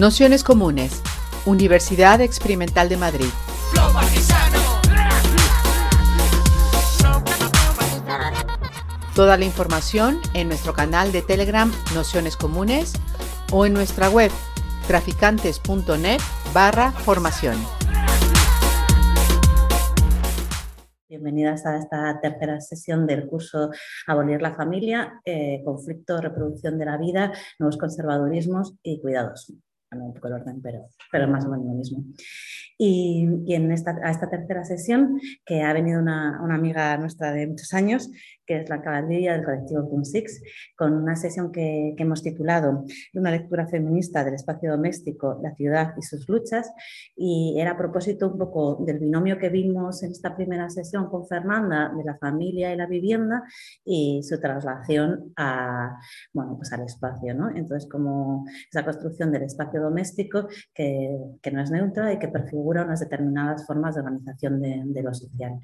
Nociones Comunes, Universidad Experimental de Madrid. Toda la información en nuestro canal de Telegram Nociones Comunes o en nuestra web traficantes.net barra formación. Bienvenidas a esta tercera sesión del curso Abolir la familia, eh, conflicto, reproducción de la vida, nuevos conservadurismos y cuidados un poco el orden, pero, pero más o menos lo mismo. Y, en esta, a esta tercera sesión, que ha venido una, una, amiga nuestra de muchos años, que es la caballilla del colectivo Kun Six, con una sesión que, que, hemos titulado Una lectura feminista del espacio doméstico, la ciudad y sus luchas. Y era a propósito un poco del binomio que vimos en esta primera sesión con Fernanda, de la familia y la vivienda, y su traslación a, bueno, pues al espacio. ¿no? Entonces, como esa construcción del espacio doméstico que, que no es neutra y que perfigura unas determinadas formas de organización de, lo social.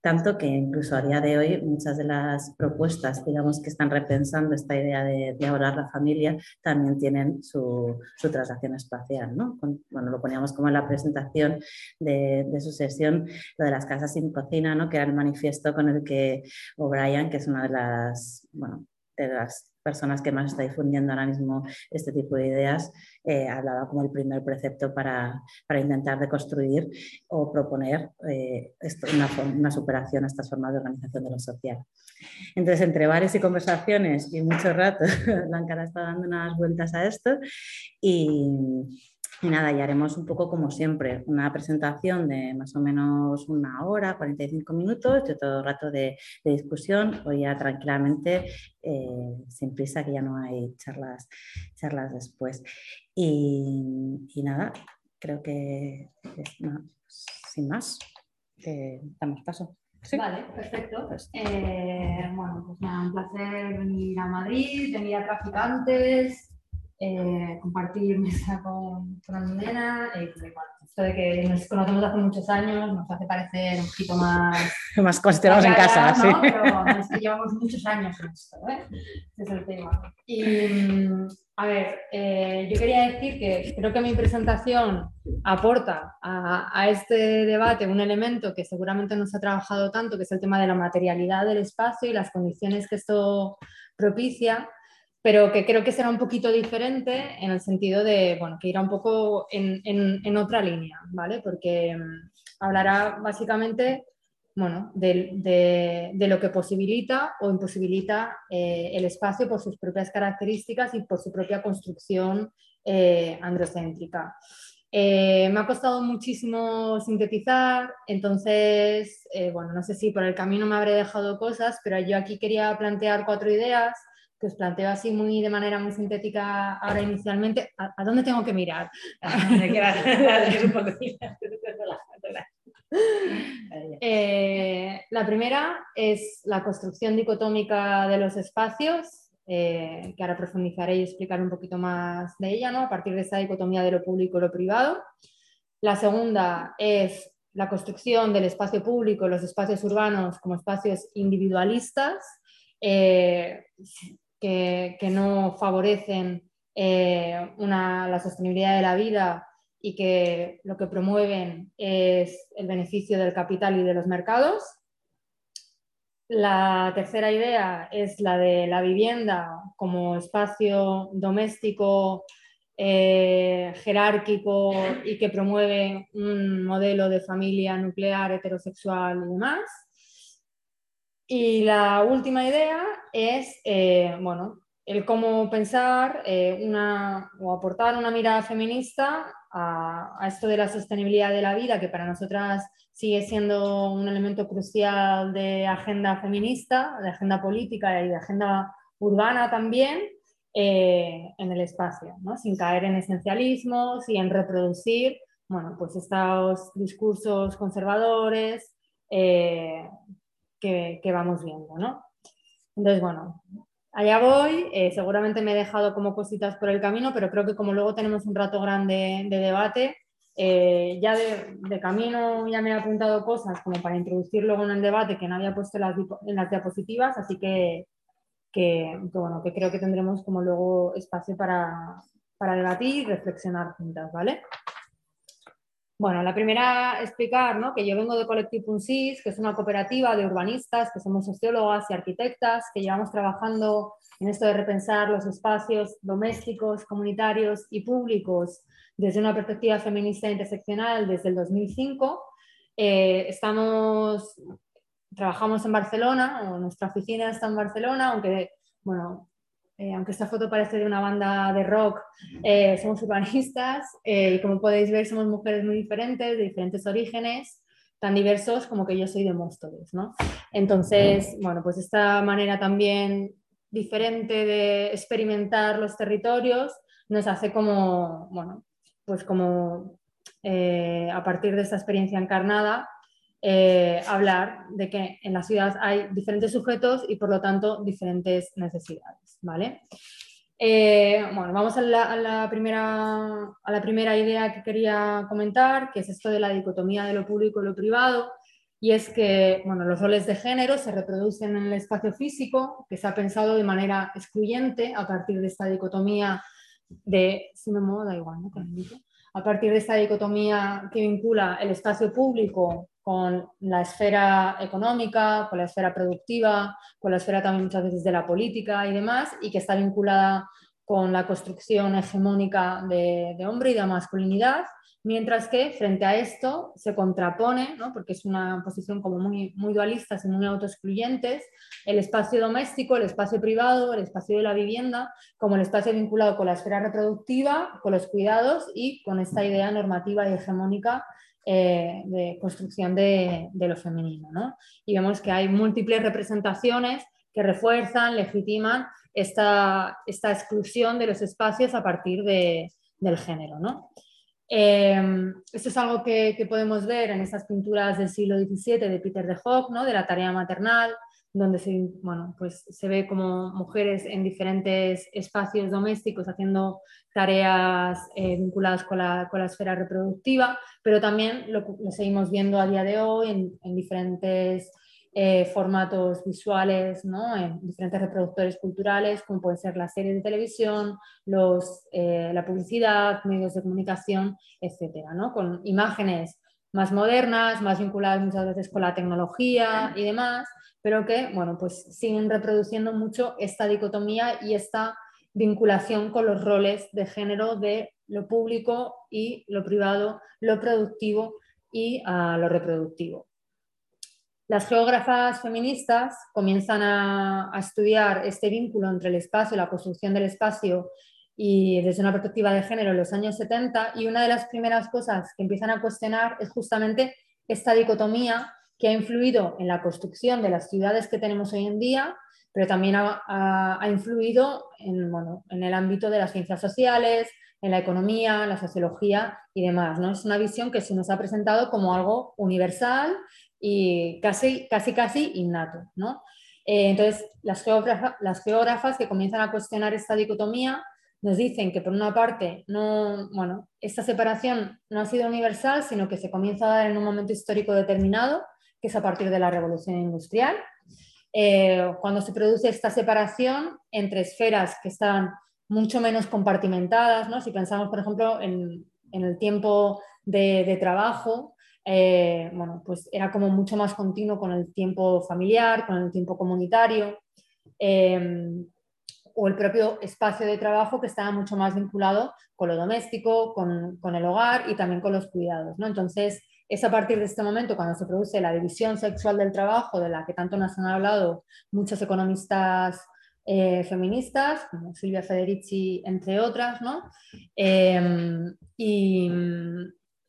Tanto que incluso a día de hoy muchas de las propuestas, digamos, que están repensando esta idea de, de ahorrar la familia, también tienen su, su traslación espacial. ¿no? bueno, lo poníamos como en la presentación de, de, su sesión, lo de las casas sin cocina, ¿no? que era el manifiesto con el que O'Brien, que es una de las, bueno, de las personas que más está difundiendo ahora mismo este tipo de ideas, eh, hablaba como el primer precepto para, para intentar deconstruir o proponer eh, una, una, superación a estas formas de organización de lo social. Entonces, entre varias y conversaciones y mucho rato, Blanca está dando unas vueltas a esto y, y nada, y haremos un poco como siempre, una presentación de más o menos una hora, 45 minutos, y otro rato de, discusión, o ya tranquilamente, eh, sin prisa, que ya no hay charlas, charlas después. Y, nada, creo que sin más, damos paso. Vale, perfecto. Eh, bueno, pues nada, un placer venir a Madrid, venir a Traficantes, eh, compartir mesa con, con Almudena, eh, esto de que nos conocemos hace muchos años nos hace parecer un poquito más... más considerados en casa, ¿no? sí. Pero es que llevamos muchos años en esto, ¿eh? Ese es el tema. Y, a ver, eh, yo quería decir que creo que mi presentación aporta a, a, este debate un elemento que seguramente no se ha trabajado tanto, que es el tema de la materialidad del espacio y las condiciones que esto propicia pero que creo que será un poquito diferente en el sentido de, bueno, que irá un poco en, en, otra línea, ¿vale? Porque mm, hablará básicamente, bueno, de, de, lo que posibilita o imposibilita eh, el espacio por sus propias características y por su propia construcción eh, androcéntrica. Eh, me ha costado muchísimo sintetizar, entonces, bueno, no sé si por el camino me habré dejado cosas, pero yo aquí quería plantear cuatro ideas que os planteo así muy de manera muy sintética ahora inicialmente, ¿a, dónde tengo que mirar? Eh, la primera es la construcción dicotómica de los espacios, eh, que ahora profundizaré y explicaré un poquito más de ella, ¿no? a partir de esa dicotomía de lo público y lo privado. La segunda es la construcción del espacio público, los espacios urbanos como espacios individualistas, eh, que, no favorecen eh, la sostenibilidad de la vida y que lo que promueven es el beneficio del capital y de los mercados. La tercera idea es la de la vivienda como espacio doméstico, eh, jerárquico y que promueve un modelo de familia nuclear, heterosexual y demás. Y la última idea es, eh, bueno, el cómo pensar eh, una, o aportar una mirada feminista a, esto de la sostenibilidad de la vida, que para nosotras sigue siendo un elemento crucial de agenda feminista, de agenda política y de agenda urbana también, eh, en el espacio, ¿no? sin caer en esencialismos y en reproducir bueno, pues estos discursos conservadores que, vamos viendo, ¿no? Entonces, bueno, allá voy. Eh, seguramente me he dejado como cositas por el camino, pero creo que como luego tenemos un rato grande de debate, eh, ya de, camino ya me he apuntado cosas como para introducir luego en el debate que no había puesto en las, en diapositivas, así que, que, bueno, que creo que tendremos como luego espacio para, para debatir y reflexionar juntas, ¿vale? Bueno, la primera explicar ¿no? que yo vengo de Collective Punsis, que es una cooperativa de urbanistas, que somos sociólogas y arquitectas, que llevamos trabajando en esto de repensar los espacios domésticos, comunitarios y públicos desde una perspectiva feminista e interseccional desde el 2005. Eh, estamos, trabajamos en Barcelona, o nuestra oficina está en Barcelona, aunque bueno, eh, aunque esta foto parece de una banda de rock, eh, somos urbanistas eh, y como podéis ver somos mujeres muy diferentes, de diferentes orígenes, tan diversos como que yo soy de Móstoles, ¿no? Entonces, bueno, pues esta manera también diferente de experimentar los territorios nos hace como, bueno, pues como a partir de esta experiencia encarnada, hablar de que en la ciudad hay diferentes sujetos y por lo tanto diferentes necesidades. ¿vale? Eh, bueno, vamos a la, primera, a la primera idea que quería comentar, que es esto de la dicotomía de lo público y lo privado, y es que bueno, los roles de género se reproducen en el espacio físico, que se ha pensado de manera excluyente a partir de esta dicotomía de, si me muevo da igual, ¿no? A partir de esta dicotomía que vincula el espacio público con la esfera económica, con la esfera productiva, con la esfera también muchas veces de la política y demás, y que está vinculada con la construcción hegemónica de, hombre y de masculinidad, mientras que frente a esto se contrapone, porque es una posición como muy, muy dualista y muy autoexcluyentes, el espacio doméstico, el espacio privado, el espacio de la vivienda, como el espacio vinculado con la esfera reproductiva, con los cuidados y con esta idea normativa y hegemónica eh, de construcción de, lo femenino. ¿no? Y vemos que hay múltiples representaciones que refuerzan, legitiman esta, esta exclusión de los espacios a partir del género. ¿no? Eh, esto es algo que, podemos ver en estas pinturas del siglo XVII de Peter de Hoogh, ¿no? de la tarea maternal, donde se, bueno, pues se ve como mujeres en diferentes espacios domésticos haciendo tareas eh, vinculadas con la, con la, esfera reproductiva, pero también lo, seguimos viendo a día de hoy en, diferentes eh, formatos visuales, ¿no? en diferentes reproductores culturales, como pueden ser las series de televisión, los, eh, la publicidad, medios de comunicación, etcétera, ¿no? con imágenes más modernas, más vinculadas muchas veces con la tecnología y demás, pero que, bueno, pues siguen reproduciendo mucho esta dicotomía y esta vinculación con los roles de género de lo público y lo privado, lo productivo y ah, lo reproductivo. Las geógrafas feministas comienzan a, estudiar este vínculo entre el espacio, la construcción del espacio y desde una perspectiva de género en los años 70 y una de las primeras cosas que empiezan a cuestionar es justamente esta dicotomía que ha influido en la construcción de las ciudades que tenemos hoy en día, pero también ha, influido en, en, el ámbito de las ciencias sociales, en la economía, la sociología y demás. ¿no? Es una visión que se nos ha presentado como algo universal y casi, casi, casi innato. ¿no? Eh, entonces, las, las geógrafas que comienzan a cuestionar esta dicotomía nos dicen que por una parte no, bueno, esta separación no ha sido universal, sino que se comienza a dar en un momento histórico determinado que es a partir de la revolución industrial, eh, cuando se produce esta separación entre esferas que están mucho menos compartimentadas, ¿no? si pensamos, por ejemplo, en, el tiempo de, trabajo, eh, bueno, pues era como mucho más continuo con el tiempo familiar, con el tiempo comunitario, eh, o el propio espacio de trabajo que estaba mucho más vinculado con lo doméstico, con, con el hogar y también con los cuidados. ¿no? Entonces, es a partir de este momento cuando se produce la división sexual del trabajo, de la que tanto nos han hablado muchos economistas eh, feministas, como Silvia Federici, entre otras, ¿no? Em, y,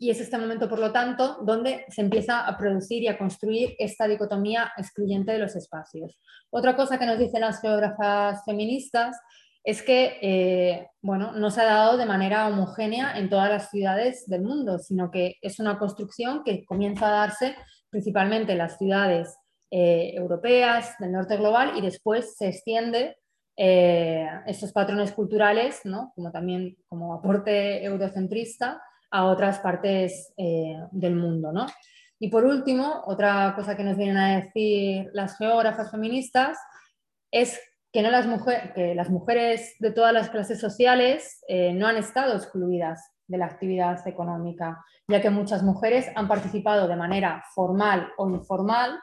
y, es este momento, por lo tanto, donde se empieza a producir y a construir esta dicotomía excluyente de los espacios. Otra cosa que nos dicen las geógrafas feministas es que eh, bueno, no se ha dado de manera homogénea en todas las ciudades del mundo, sino que es una construcción que comienza a darse principalmente en las ciudades eh, europeas del norte global y después se extiende eh, estos patrones culturales, ¿no? como también como aporte eurocentrista, a otras partes del mundo. ¿no? Y por último, otra cosa que nos vienen a decir las geógrafas feministas es que, no las, que las mujeres de todas las clases sociales eh, no han estado excluidas de la actividad económica, ya que muchas mujeres han participado de manera formal o informal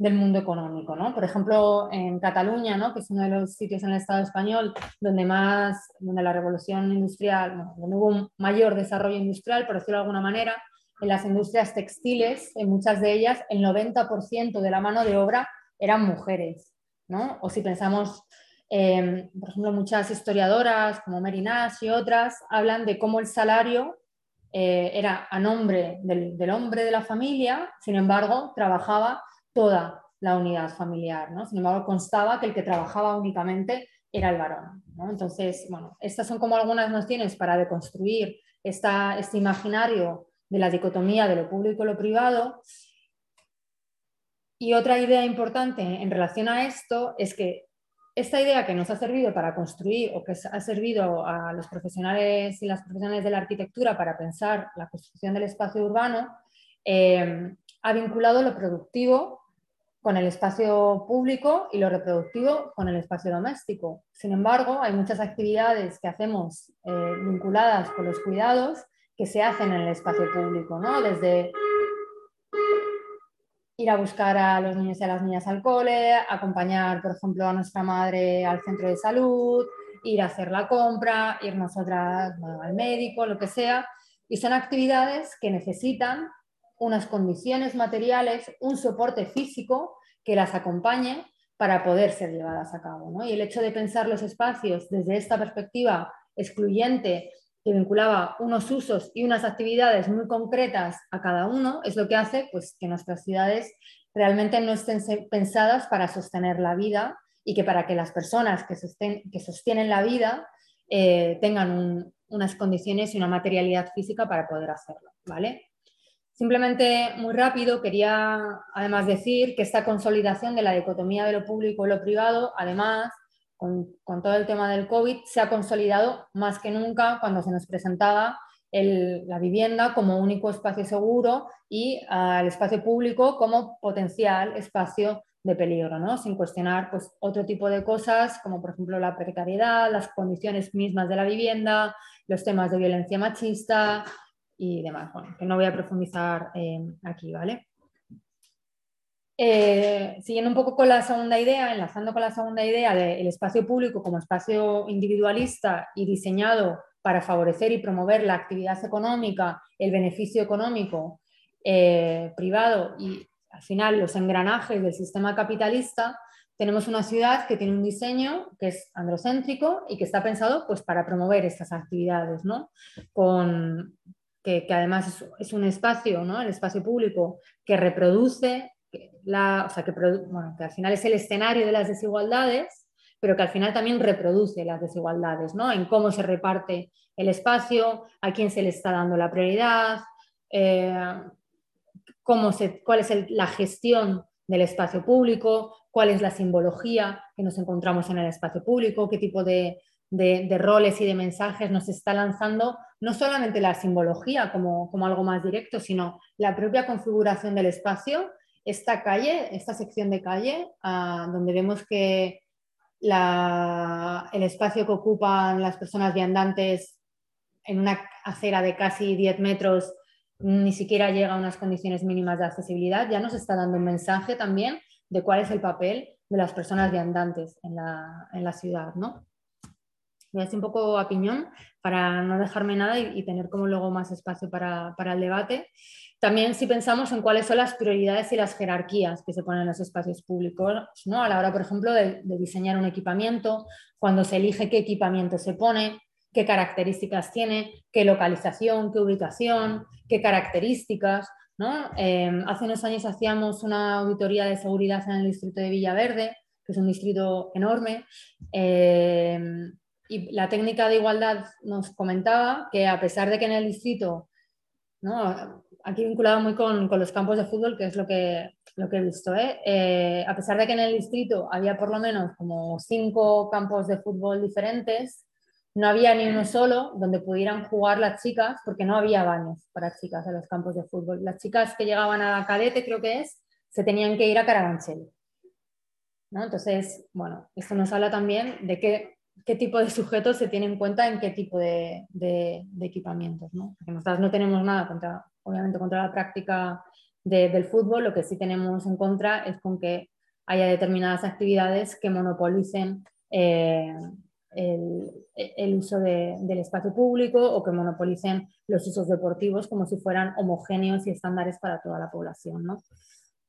del mundo económico. ¿no? Por ejemplo, en Cataluña, ¿no? que es uno de los sitios en el Estado español donde, más, donde la revolución industrial, donde hubo un mayor desarrollo industrial, por decirlo de alguna manera, en las industrias textiles, en muchas de ellas, el 90% de la mano de obra eran mujeres. ¿no? O si pensamos, em, por ejemplo, muchas historiadoras como Mary y otras hablan de cómo el salario eh, era a nombre del, hombre de la familia, sin embargo, trabajaba toda la unidad familiar. ¿no? Sin embargo, constaba que el que trabajaba únicamente era el varón. Entonces, bueno, estas son como algunas nociones para deconstruir esta, este imaginario de la dicotomía de lo público y lo privado. Y otra idea importante en relación a esto es que esta idea que nos ha servido para construir o que ha servido a los profesionales y las profesionales de la arquitectura para pensar la construcción del espacio urbano, eh, ha vinculado lo productivo con el espacio público y lo reproductivo con el espacio doméstico. Sin embargo, hay muchas actividades que hacemos eh, vinculadas con los cuidados que se hacen en el espacio público, ¿no? Desde ir a buscar a los niños y a las niñas al cole, acompañar, por ejemplo, a nuestra madre al centro de salud, ir a hacer la compra, ir nosotras al médico, lo que sea. Y son actividades que necesitan unas condiciones materiales, un soporte físico que las acompañe para poder ser llevadas a cabo. ¿no? Y el hecho de pensar los espacios desde esta perspectiva excluyente que vinculaba unos usos y unas actividades muy concretas a cada uno, es lo que hace pues, que nuestras ciudades realmente no estén pensadas para sostener la vida y que para que las personas que, sostienen la vida eh, tengan unas condiciones y una materialidad física para poder hacerlo. ¿vale? Simplemente, muy rápido, quería además decir que esta consolidación de la dicotomía de lo público y lo privado, además, con, todo el tema del COVID, se ha consolidado más que nunca cuando se nos presentaba la vivienda como único espacio seguro y el espacio público como potencial espacio de peligro, ¿no? sin cuestionar pues, otro tipo de cosas como por ejemplo la precariedad, las condiciones mismas de la vivienda, los temas de violencia machista y demás, bueno, que no voy a profundizar eh, aquí, ¿vale? Eh, siguiendo un poco con la segunda idea, enlazando con la segunda idea del espacio público como espacio individualista y diseñado para favorecer y promover la actividad económica, el beneficio económico eh, privado y al final los engranajes del sistema capitalista, tenemos una ciudad que tiene un diseño que es androcéntrico y que está pensado pues, para promover estas actividades, ¿no? Con, que, además es, un espacio, ¿no? el espacio público, que reproduce la, o sea, que al final es el escenario de las desigualdades, pero que al final también reproduce las desigualdades, ¿no? En cómo se reparte el espacio, a quién se le está dando la prioridad, eh, cómo se, cuál es la gestión del espacio público, cuál es la simbología que nos encontramos en el espacio público, qué tipo de, de, roles y de mensajes nos está lanzando no solamente la simbología como, como, algo más directo, sino la propia configuración del espacio esta calle, esta sección de calle, ah, donde vemos que el espacio que ocupan las personas viandantes en una acera de casi 10 metros ni siquiera llega a unas condiciones mínimas de accesibilidad, ya nos está dando un mensaje también de cuál es el papel de las personas viandantes en la, en la ciudad. ¿no? Voy a hacer un poco a piñón para no dejarme nada y, tener como luego más espacio para, para el debate. También si pensamos en cuáles son las prioridades y las jerarquías que se ponen en los espacios públicos, ¿no? a la hora, por ejemplo, de, diseñar un equipamiento, cuando se elige qué equipamiento se pone, qué características tiene, qué localización, qué ubicación, qué características. ¿no? Em, hace unos años hacíamos una auditoría de seguridad en el distrito de Villaverde, que es un distrito enorme, em, y la técnica de igualdad nos comentaba que a pesar de que en el distrito ¿no? aquí vinculado muy con, los campos de fútbol, que es lo que, lo que he visto. ¿eh? ¿eh? a pesar de que en el distrito había por lo menos como cinco campos de fútbol diferentes, no había ni uno solo donde pudieran jugar las chicas, porque no había baños para chicas en los campos de fútbol. Las chicas que llegaban a cadete, creo que es, se tenían que ir a Carabanchel. Entonces, bueno, esto nos habla también de qué, qué tipo de sujetos se tiene en cuenta en qué tipo de, equipamientos. ¿no? Porque nosotros no tenemos nada contra, obviamente, contra la práctica del fútbol, lo que sí tenemos en contra es con que haya determinadas actividades que monopolicen eh, el, uso del espacio público o que monopolicen los usos deportivos como si fueran homogéneos y estándares para toda la población. ¿no?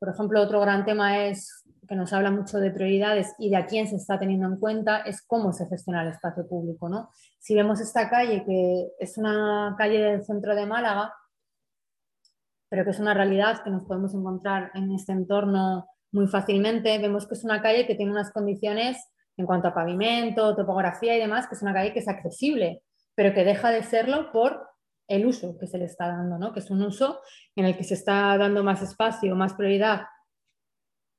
Por ejemplo, otro gran tema es que nos habla mucho de prioridades y de a quién se está teniendo en cuenta es cómo se gestiona el espacio público. ¿no? Si vemos esta calle, que es una calle del centro de Málaga, pero que es una realidad que nos podemos encontrar en este entorno muy fácilmente, vemos que es una calle que tiene unas condiciones en cuanto a pavimento, topografía y demás, que es una calle que es accesible, pero que deja de serlo por el uso que se le está dando, ¿no? que es un uso en el que se está dando más espacio, más prioridad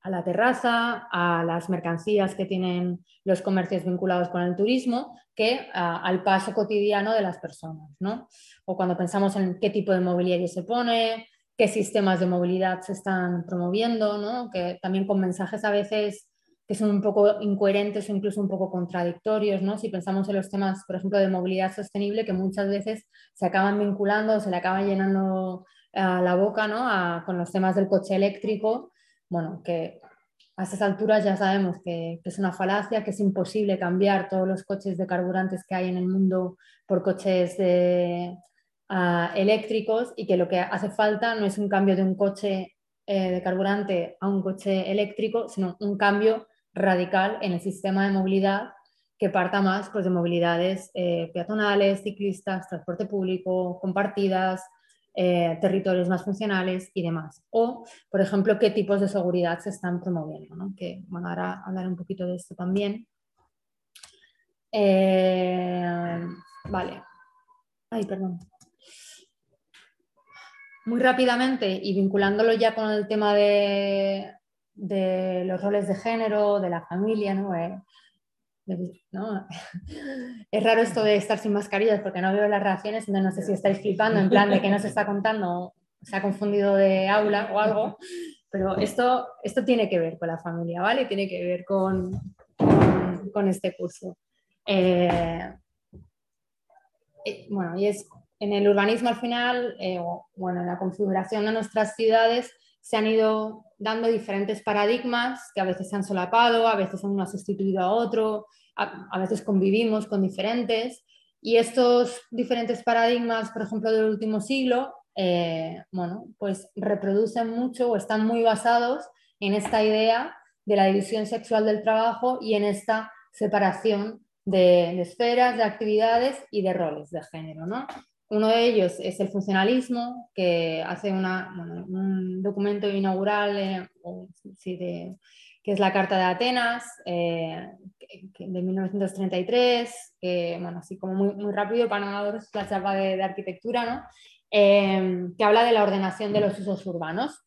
a la terraza, a las mercancías que tienen los comercios vinculados con el turismo, que al paso cotidiano de las personas. ¿no? O cuando pensamos en qué tipo de mobiliario se pone, qué sistemas de movilidad se están promoviendo, ¿no? que también con mensajes a veces que son un poco incoherentes o incluso un poco contradictorios, ¿no? Si pensamos en los temas, por ejemplo, de movilidad sostenible, que muchas veces se acaban vinculando, se le acaban llenando a la boca, ¿no? con los temas del coche eléctrico, bueno, que a estas alturas ya sabemos que, es una falacia, que es imposible cambiar todos los coches de carburantes que hay en el mundo por coches eléctricos y que lo que hace falta no es un cambio de un coche eh, de carburante a un coche eléctrico, sino un cambio radical en el sistema de movilidad que parta más pues, de movilidades eh, peatonales, ciclistas, transporte público, compartidas, eh, territorios más funcionales y demás. O, por ejemplo, qué tipos de seguridad se están promoviendo, ¿no? que bueno, ahora hablaré un poquito de esto también. Eh, vale. Ay, perdón. Muy rápidamente y vinculándolo ya con el tema de, de los roles de género, de la familia, ¿no? Eh, es raro esto de estar sin mascarillas porque no veo las reacciones, entonces no sé si estáis flipando en plan de que no se está contando, se ha confundido de aula o algo, pero esto, esto tiene que ver con la familia, ¿vale? Tiene que ver con, con, este curso. Eh, eh, bueno, y es en el urbanismo al final, bueno, en la configuración de nuestras ciudades, se han ido dando diferentes paradigmas que a veces se han solapado, a veces uno ha sustituido a otro, a, veces convivimos con diferentes. Y estos diferentes paradigmas, por ejemplo, del último siglo, eh, bueno, pues reproducen mucho o están muy basados en esta idea de la división sexual del trabajo y en esta separación de, de esferas, de actividades y de roles de género. ¿no? Uno de ellos es el funcionalismo, que hace un documento inaugural eh, que es la Carta de Atenas eh, de 1933, que, bueno, así como muy, muy rápido para no la chapa de, arquitectura, ¿no? Eh, que habla de la ordenación de los usos urbanos.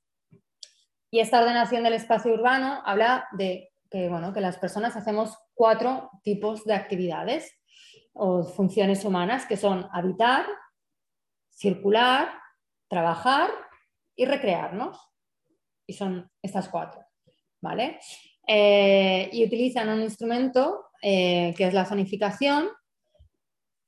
Y esta ordenación del espacio urbano habla de que, bueno, que las personas hacemos cuatro tipos de actividades o funciones humanas, que son habitar, circular, trabajar y recrearnos. Y son estas cuatro. ¿vale? Eh, y utilizan un instrumento eh, que es la zonificación,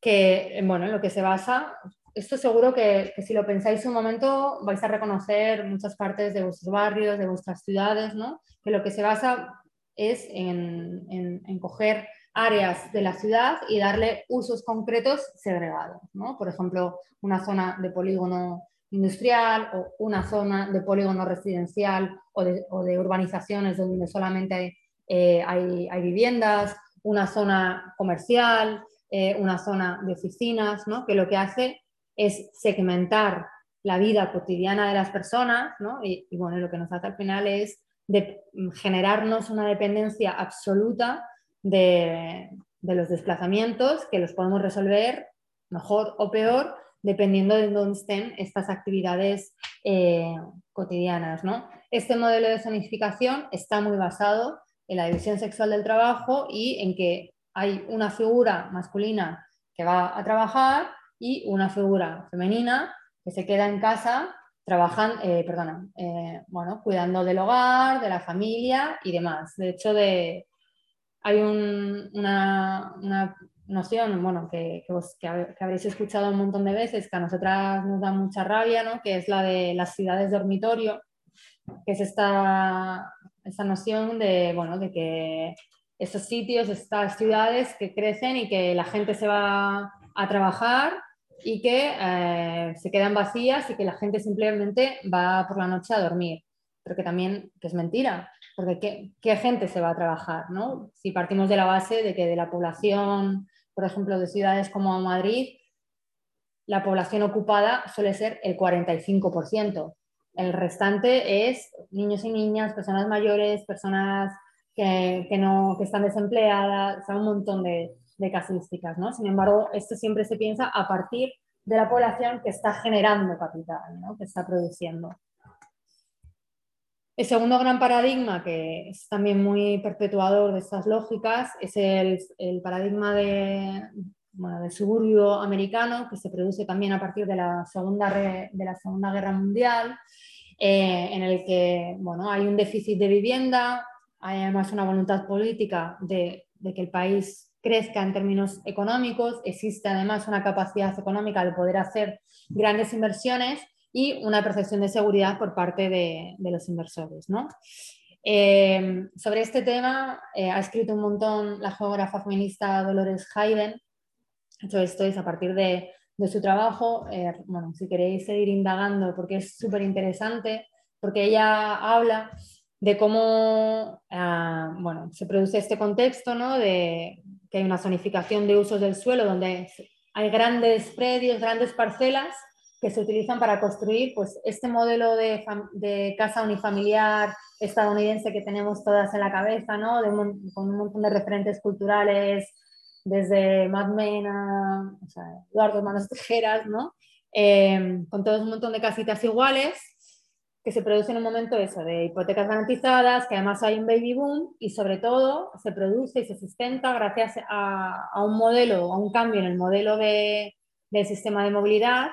que bueno, en lo que se basa, esto seguro que, si lo pensáis un momento vais a reconocer muchas partes de vuestros barrios, de vuestras ciudades, ¿no? que lo que se basa es en, en coger áreas de la ciudad y darle usos concretos segregados. ¿no? Por ejemplo, una zona de polígono industrial o una zona de polígono residencial o de, urbanizaciones donde solamente eh, hay, viviendas, una zona comercial, eh, una zona de oficinas, ¿no? que lo que hace es segmentar la vida cotidiana de las personas ¿no? y, bueno, lo que nos hace al final es generarnos una dependencia absoluta de, los desplazamientos que los podemos resolver mejor o peor dependiendo de dónde estén estas actividades eh, cotidianas. ¿no? Este modelo de zonificación está muy basado en la división sexual del trabajo y en que hay una figura masculina que va a trabajar y una figura femenina que se queda en casa trabajan, eh, eh, bueno, cuidando del hogar, de la familia y demás. De hecho, de, hay una, noción, bueno, que, que, habréis escuchado un montón de veces, que a nosotras nos da mucha rabia, ¿no? que es la de las ciudades dormitorio, que es esta, esta noción de, bueno, de que estos sitios, estas ciudades que crecen y que la gente se va a trabajar y que eh, se quedan vacías y que la gente simplemente va por la noche a dormir. Pero que también que es mentira, porque ¿qué, gente se va a trabajar? ¿no? Si partimos de la base de que de la población, por ejemplo, de ciudades como Madrid, la población ocupada suele ser el 45%. El restante es niños y niñas, personas mayores, personas que, no, que están desempleadas, son un montón de, de casuísticas, ¿no? Sin embargo, esto siempre se piensa a partir de la población que está generando capital, ¿no? que está produciendo. El segundo gran paradigma, que es también muy perpetuador de estas lógicas, es el, paradigma del suburbio americano, que se produce también a partir de la Segunda, de la segunda Guerra Mundial, eh, en el que bueno, hay un déficit de vivienda, hay además una voluntad política de, de que el país crezca en términos económicos, existe además una capacidad económica de poder hacer grandes inversiones y una percepción de seguridad por parte de, los inversores. Eh, sobre este tema eh, ha escrito un montón la geógrafa feminista Dolores Hayden. Hecho esto es a partir de, su trabajo. Eh, bueno, si queréis seguir indagando, porque es súper interesante, porque ella habla de cómo ah, bueno, se produce este contexto ¿no? de, que hay una zonificación de usos del suelo donde hay grandes predios, grandes parcelas que se utilizan para construir pues, este modelo de, de casa unifamiliar estadounidense que tenemos todas en la cabeza, ¿no? con un montón de referentes culturales, desde Mad Men a o sea, Eduardo Manos Tijeras, ¿no? Eh, con todo un montón de casitas iguales que se produce en un momento eso, de hipotecas garantizadas, que además hay un baby boom y sobre todo se produce y se sustenta gracias a, un modelo, a un cambio en el modelo de, del sistema de movilidad,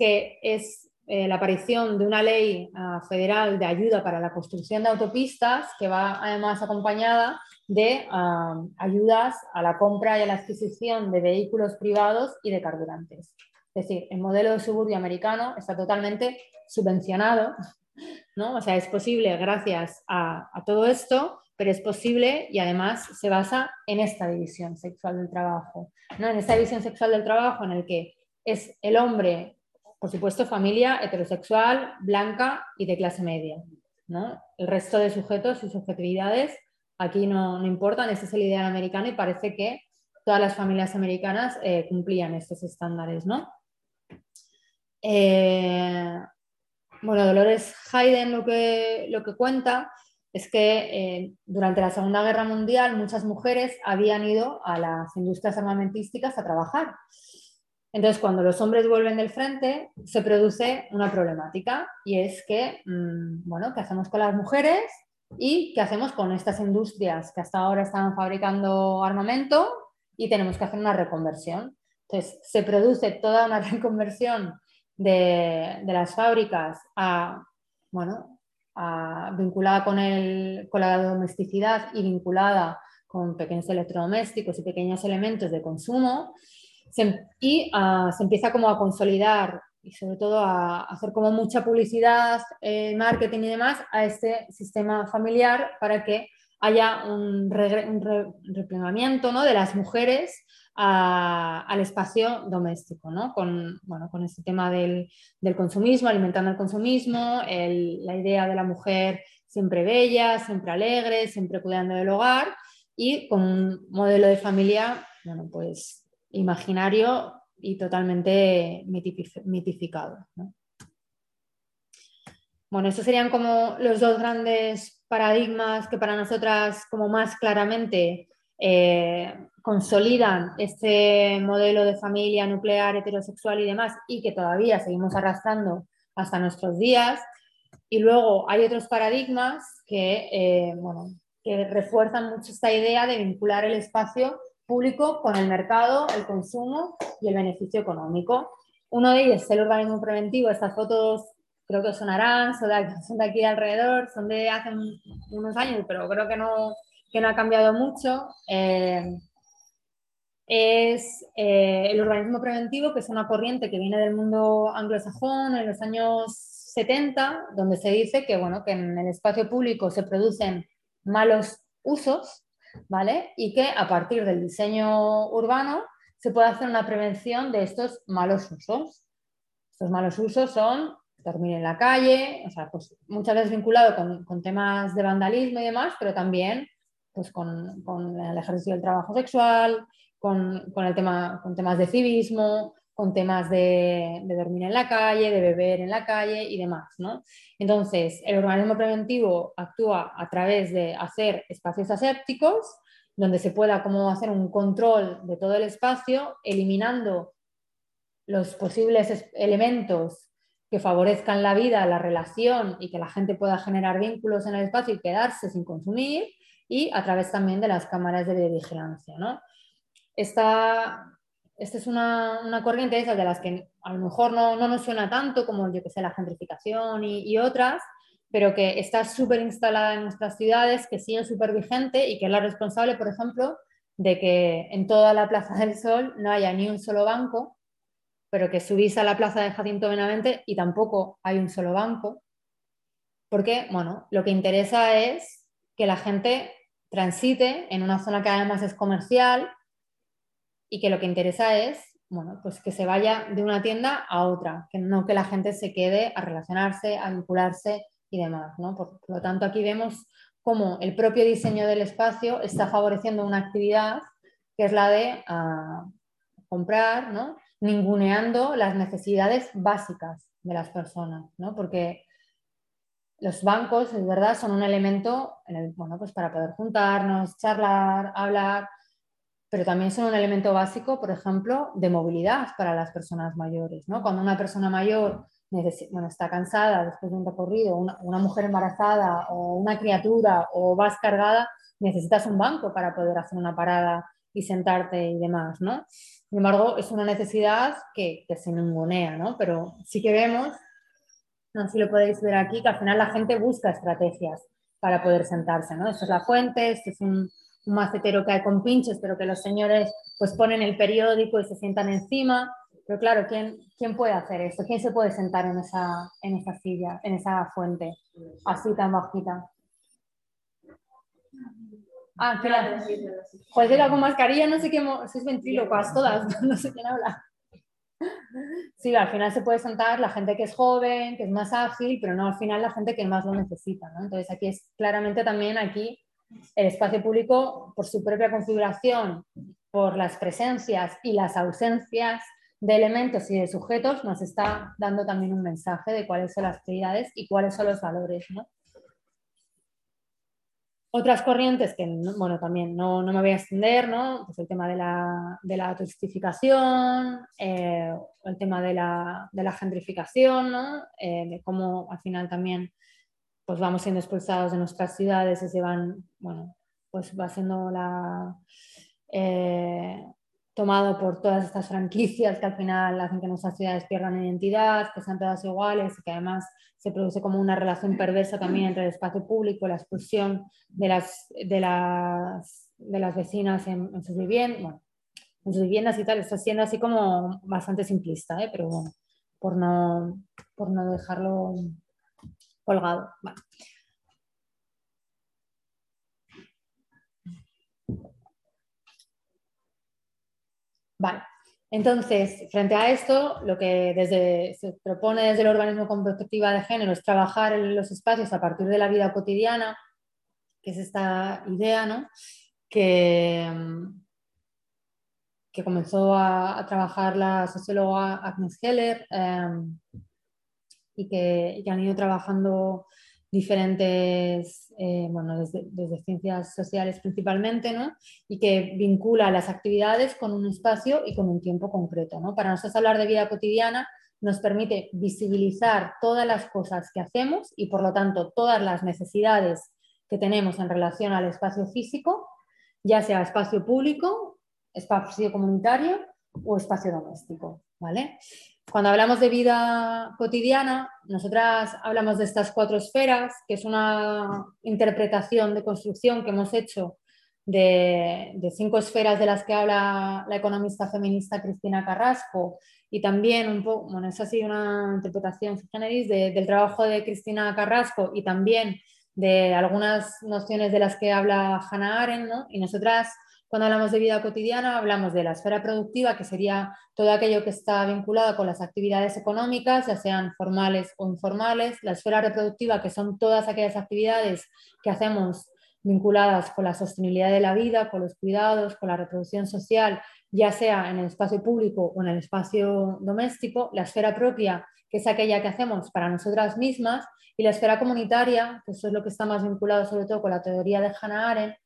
que es eh, la aparición de una ley ah, federal de ayuda para la construcción de autopistas, que va además acompañada de ah, ayudas a la compra y a la adquisición de vehículos privados y de carburantes. Es decir, el modelo de suburbio americano está totalmente subvencionado ¿no? O sea, es posible gracias a, todo esto, pero es posible y además se basa en esta división sexual del trabajo, ¿no? En esta división sexual del trabajo en el que es el hombre, por supuesto, familia heterosexual, blanca y de clase media, ¿no? El resto de sujetos y subjetividades aquí no, no importan, ese es el ideal americano y parece que todas las familias americanas eh, cumplían estos estándares, ¿no? Eh, bueno, Dolores Hayden lo que, lo que cuenta es que eh, durante la Segunda Guerra Mundial muchas mujeres habían ido a las industrias armamentísticas a trabajar. Entonces, cuando los hombres vuelven del frente, se produce una problemática y es que, mm, bueno, ¿qué hacemos con las mujeres y qué hacemos con estas industrias que hasta ahora estaban fabricando armamento y tenemos que hacer una reconversión? Entonces, se produce toda una reconversión de, las fábricas a, bueno, vinculada con, el, con la domesticidad y vinculada con pequeños electrodomésticos y pequeños elementos de consumo, y ah, se empieza como a consolidar y sobre todo a, hacer como mucha publicidad, eh, marketing y demás a este sistema familiar para que haya un, replegamiento ¿no? de las mujeres al espacio doméstico, ¿no? con, bueno, con este tema del, del, consumismo, alimentando el consumismo, la idea de la mujer siempre bella, siempre alegre, siempre cuidando del hogar y con un modelo de familia bueno, pues, imaginario y totalmente mitificado. ¿no? Bueno, estos serían como los dos grandes paradigmas que para nosotras como más claramente eh, consolidan este modelo de familia nuclear, heterosexual y demás, y que todavía seguimos arrastrando hasta nuestros días. Y luego hay otros paradigmas que, eh, que refuerzan mucho esta idea de vincular el espacio público con el mercado, el consumo y el beneficio económico. Uno de ellos es el organismo preventivo, estas fotos creo que sonarán, son de, son de aquí de alrededor, son de hace unos años, pero creo que no, que no ha cambiado mucho. Eh, es eh, el urbanismo preventivo, que es una corriente que viene del mundo anglosajón en los años 70, donde se dice que, bueno, que en el espacio público se producen malos usos, ¿vale? Y que a partir del diseño urbano se puede hacer una prevención de estos malos usos. Estos malos usos son dormir en la calle, o sea, pues muchas veces vinculado con, temas de vandalismo y demás, pero también pues con, el ejercicio del trabajo sexual, con, el tema, con temas de civismo, con temas de, dormir en la calle, de beber en la calle y demás. ¿no? Entonces, el organismo preventivo actúa a través de hacer espacios asépticos, donde se pueda como hacer un control de todo el espacio, eliminando los posibles elementos que favorezcan la vida, la relación y que la gente pueda generar vínculos en el espacio y quedarse sin consumir, y a través también de las cámaras de vigilancia. ¿no? Esta, esta es una, una, corriente de esas de las que a lo mejor no, no nos suena tanto como yo que sé, la gentrificación y, otras, pero que está súper instalada en nuestras ciudades, que sigue súper vigente y que es la responsable, por ejemplo, de que en toda la Plaza del Sol no haya ni un solo banco, pero que subís a la Plaza de Jacinto Benavente y tampoco hay un solo banco, porque, bueno, lo que interesa es que la gente transite en una zona que además es comercial, y que lo que interesa es bueno, pues que se vaya de una tienda a otra, que no que la gente se quede a relacionarse, a vincularse y demás. ¿no? Por, lo tanto, aquí vemos cómo el propio diseño del espacio está favoreciendo una actividad que es la de ah, comprar, ¿no? ninguneando las necesidades básicas de las personas, ¿no? porque los bancos, es verdad, son un elemento en bueno, pues para poder juntarnos, charlar, hablar, pero también son un elemento básico, por ejemplo, de movilidad para las personas mayores. ¿no? Cuando una persona mayor bueno, está cansada después de un recorrido, una, mujer embarazada o una criatura o vas cargada, necesitas un banco para poder hacer una parada y sentarte y demás. ¿no? Sin embargo, es una necesidad que, que se ningunea, ¿no? pero sí que vemos, no sé si lo podéis ver aquí, que al final la gente busca estrategias para poder sentarse. ¿no? Esto es la fuente, esto es un, un macetero que hay con pinchos, pero que los señores pues ponen el periódico y se sientan encima. Pero claro, ¿quién, quién puede hacer esto? ¿Quién se puede sentar en esa, en esa silla, en esa fuente, así tan bajita? Ah, claro. Joder, con mascarilla, no sé qué, sois ventrílocas todas, no sé quién habla. Sí, al final se puede sentar la gente que es joven, que es más ágil, pero no al final la gente que más lo necesita. ¿no? Entonces aquí es claramente también aquí el espacio público, por su propia configuración, por las presencias y las ausencias de elementos y de sujetos, nos está dando también un mensaje de cuáles son las prioridades y cuáles son los valores. Otras corrientes que, bueno, también no, me voy a extender, ¿no? Pues el tema de la, de la eh, el tema de la, gentrificación, ¿no? Eh, de cómo al final también pues vamos siendo expulsados de nuestras ciudades y se van, bueno, pues va siendo la, eh, tomado por todas estas franquicias que al final hacen que nuestras ciudades pierdan identidad, que sean todas iguales y que además se produce como una relación perversa también entre el espacio público, la expulsión de las, de las, de las vecinas en, sus viviendas, bueno, en sus viviendas y tal, está siendo así como bastante simplista, ¿eh? pero bueno, por no, por no dejarlo colgado. Vale. Entonces, frente a esto, lo que desde, se propone desde el organismo con perspectiva de género es trabajar en los espacios a partir de la vida cotidiana, que es esta idea, ¿no? que, que comenzó a, trabajar la socióloga Agnes Heller, em, y que, han ido trabajando diferentes, eh, bueno, desde, ciencias sociales principalmente, ¿no? Y que vincula las actividades con un espacio y con un tiempo concreto, ¿no? Para nosotros hablar de vida cotidiana nos permite visibilizar todas las cosas que hacemos y por lo tanto todas las necesidades que tenemos en relación al espacio físico, ya sea espacio público, espacio comunitario o espacio doméstico, ¿vale? Cuando hablamos de vida cotidiana, nosotras hablamos de estas cuatro esferas, que es una interpretación de construcción que hemos hecho de, cinco esferas de las que habla la economista feminista Cristina Carrasco y también un poco, bueno, es así una interpretación generis del trabajo de Cristina Carrasco y también de algunas nociones de las que habla Hannah Arendt, ¿no? Y nosotras cuando hablamos de vida cotidiana, hablamos de la esfera productiva, que sería todo aquello que está vinculado con las actividades económicas, ya sean formales o informales. La esfera reproductiva, que son todas aquellas actividades que hacemos vinculadas con la sostenibilidad de la vida, con los cuidados, con la reproducción social, ya sea en el espacio público o en el espacio doméstico. La esfera propia, que es aquella que hacemos para nosotras mismas. Y la esfera comunitaria, que eso es lo que está más vinculado sobre todo con la teoría de Hannah Arendt,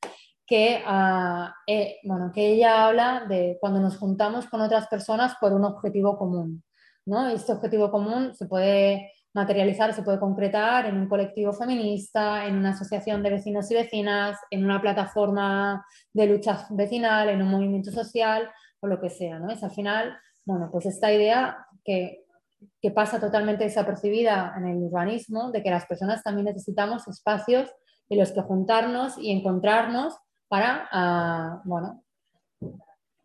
que, ah, eh, bueno, que ella habla de cuando nos juntamos con otras personas por un objetivo común. ¿no? Este objetivo común se puede materializar, se puede concretar en un colectivo feminista, en una asociación de vecinos y vecinas, en una plataforma de lucha vecinal, en un movimiento social o lo que sea. ¿no? Es al final, bueno, pues esta idea que, que pasa totalmente desapercibida en el urbanismo, de que las personas también necesitamos espacios en los que juntarnos y encontrarnos para, ah, bueno,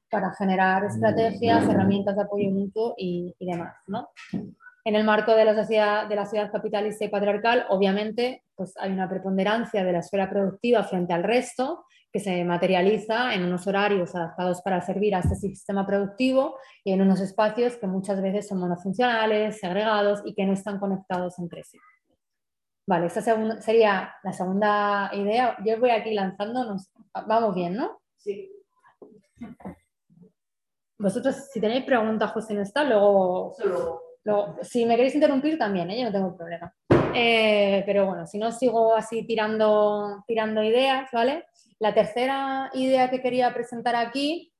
para generar estrategias, herramientas de apoyo mutuo y, demás. ¿no? En el marco de la, sociedad, de la ciudad capitalista y patriarcal, obviamente, pues hay una preponderancia de la esfera productiva frente al resto, que se materializa en unos horarios adaptados para servir a este sistema productivo y en unos espacios que muchas veces son monofuncionales, segregados y que no están conectados entre sí. Vale, esta sería la segunda idea. Yo voy aquí lanzándonos. Vamos bien, ¿no? Sí. Vosotros, si tenéis preguntas, José no está, luego, luego, si me queréis interrumpir también, ¿eh? yo no tengo problema. Eh, pero bueno, si no sigo así tirando, tirando ideas, ¿vale? La tercera idea que quería presentar aquí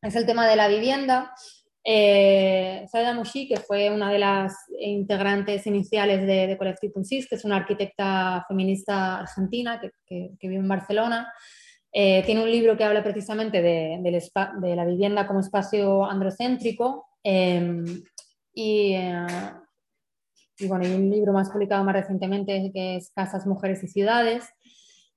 es el tema de la vivienda. Eh, Saida Mouchi, que fue una de las integrantes iniciales de, de Collective que es una arquitecta feminista argentina que, vive en Barcelona, eh, tiene un libro que habla precisamente de, la vivienda como espacio androcéntrico em, y, eh, y, bueno, y un libro más publicado más recientemente que es Casas, Mujeres y Ciudades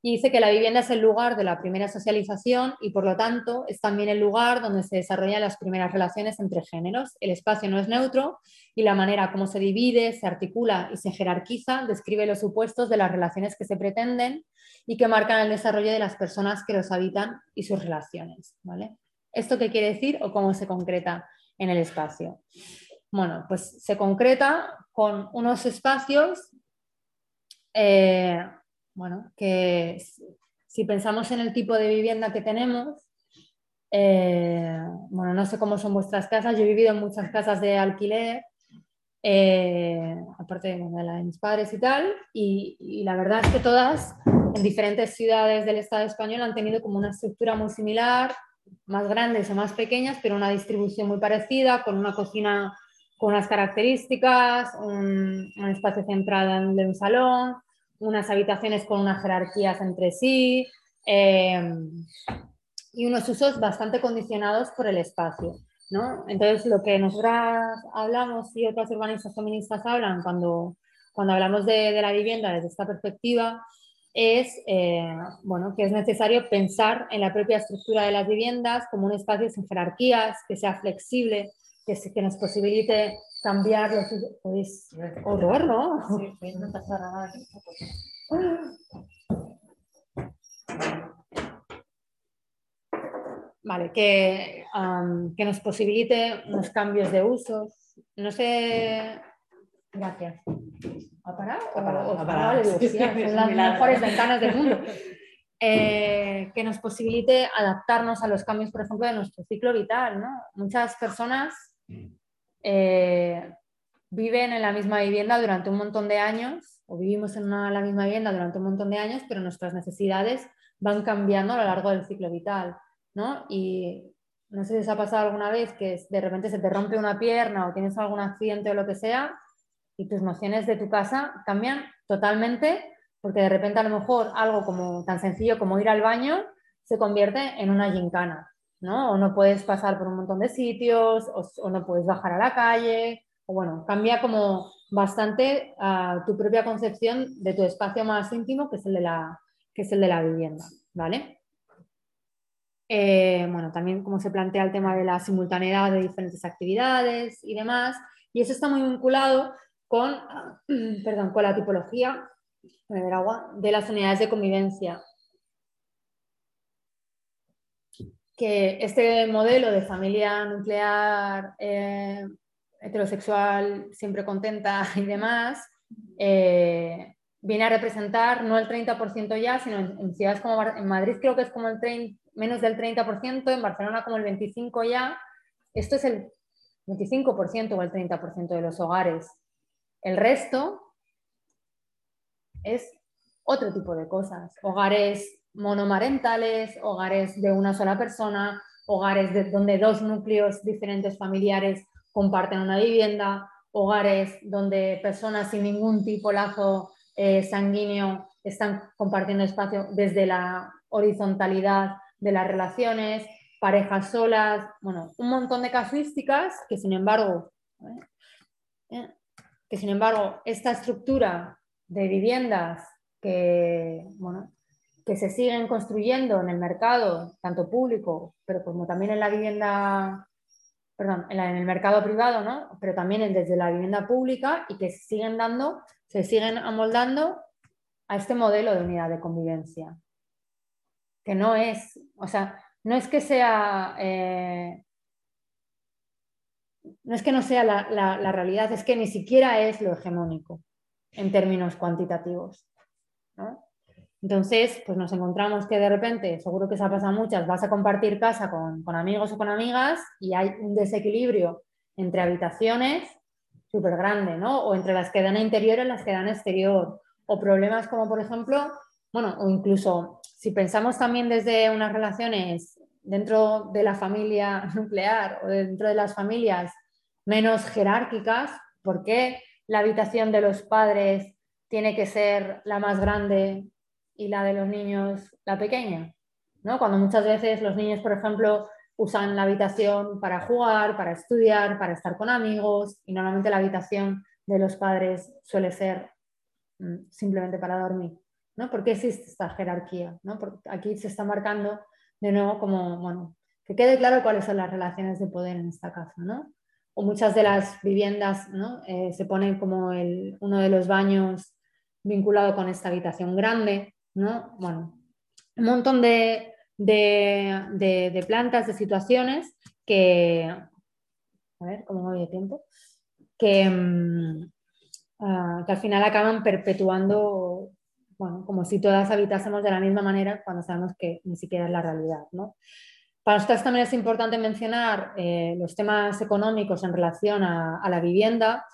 y dice que la vivienda es el lugar de la primera socialización y por lo tanto es también el lugar donde se desarrollan las primeras relaciones entre géneros. El espacio no es neutro y la manera como se divide, se articula y se jerarquiza describe los supuestos de las relaciones que se pretenden y que marcan el desarrollo de las personas que los habitan y sus relaciones. ¿vale? ¿Esto qué quiere decir o cómo se concreta en el espacio? Bueno, pues se concreta con unos espacios eh, bueno, que si pensamos en el tipo de vivienda que tenemos, eh, bueno, no sé cómo son vuestras casas, yo he vivido en muchas casas de alquiler, eh, aparte de la de mis padres y tal, y, la verdad es que todas en diferentes ciudades del Estado español han tenido como una estructura muy similar, más grandes o más pequeñas, pero una distribución muy parecida, con una cocina con unas características, un, un espacio centrado en un salón, unas habitaciones con unas jerarquías entre sí eh, y unos usos bastante condicionados por el espacio. ¿no? Entonces, lo que nosotras hablamos y otras urbanistas feministas hablan cuando, cuando hablamos de, la vivienda desde esta perspectiva es eh, bueno, que es necesario pensar en la propia estructura de las viviendas como un espacio sin jerarquías, que sea flexible, que, que nos posibilite cambiar los podéis horror, ¿no? Sí, no pasa nada. Vale, que, que nos posibilite unos cambios de usos. No sé. Gracias. ¿Ha parado? Ha parado, ha parado. son las mejores ventanas del mundo. Eh, que nos posibilite adaptarnos a los cambios, por ejemplo, de nuestro ciclo vital. ¿no? Muchas personas eh, viven en la misma vivienda durante un montón de años o vivimos en la misma vivienda durante un montón de años, pero nuestras necesidades van cambiando a lo largo del ciclo vital. ¿no? Y no sé si os ha pasado alguna vez que de repente se te rompe una pierna o tienes algún accidente o lo que sea y tus nociones de tu casa cambian totalmente porque de repente a lo mejor algo como tan sencillo como ir al baño se convierte en una gincana. ¿No? O no puedes pasar por un montón de sitios, o, no puedes bajar a la calle, o bueno, cambia como bastante a tu propia concepción de tu espacio más íntimo, que es el de la, que es el de la vivienda, ¿vale? Eh, bueno, también como se plantea el tema de la simultaneidad de diferentes actividades y demás, y eso está muy vinculado con, perdón, con la tipología de las unidades de convivencia. Que este modelo de familia nuclear eh, heterosexual, siempre contenta y demás, eh, viene a representar no el 30% ya, sino en, ciudades como en Madrid creo que es como el menos del 30%, en Barcelona como el 25% ya. Esto es el 25% o el 30% de los hogares. El resto es otro tipo de cosas. Hogares monomarentales, hogares de una sola persona, hogares donde dos núcleos diferentes familiares comparten una vivienda, hogares donde personas sin ningún tipo de lazo eh, sanguíneo están compartiendo espacio desde la horizontalidad de las relaciones, parejas solas, bueno, un montón de casuísticas que sin embargo, ¿eh? que sin embargo esta estructura de viviendas que, bueno, que se siguen construyendo en el mercado, tanto público, pero como también en la vivienda, perdón, en, el mercado privado, ¿no? pero también desde la vivienda pública y que se siguen dando, se siguen amoldando a este modelo de unidad de convivencia. Que no es, o sea, no es que sea, eh, no es que no sea la realidad, es que ni siquiera es lo hegemónico en términos cuantitativos. Entonces, pues nos encontramos que de repente, seguro que se ha pasado muchas, vas a compartir casa con, amigos o con amigas y hay un desequilibrio entre habitaciones súper grande, ¿no? O entre las que dan interior y las que dan exterior. O problemas como, por ejemplo, bueno, o incluso si pensamos también desde unas relaciones dentro de la familia nuclear o dentro de las familias menos jerárquicas, ¿por qué la habitación de los padres tiene que ser la más grande y la de los niños la pequeña. ¿no? Cuando muchas veces los niños, por ejemplo, usan la habitación para jugar, para estudiar, para estar con amigos y normalmente la habitación de los padres suele ser mm, simplemente para dormir. ¿no? ¿Por qué existe esta jerarquía? ¿no? Aquí se está marcando de nuevo como, bueno, que quede claro cuáles son las relaciones de poder en esta casa. ¿no? O muchas de las viviendas ¿no? Eh, se ponen como el, uno de los baños vinculado con esta habitación grande, ¿no? Bueno, un montón de, plantas, de situaciones que, a ver, ¿cómo no tiempo? Que, mm, ah, que al final acaban perpetuando, bueno, como si todas habitásemos de la misma manera cuando sabemos que ni siquiera es la realidad, ¿no? Para nosotros también es importante mencionar eh, los temas económicos en relación a la vivienda,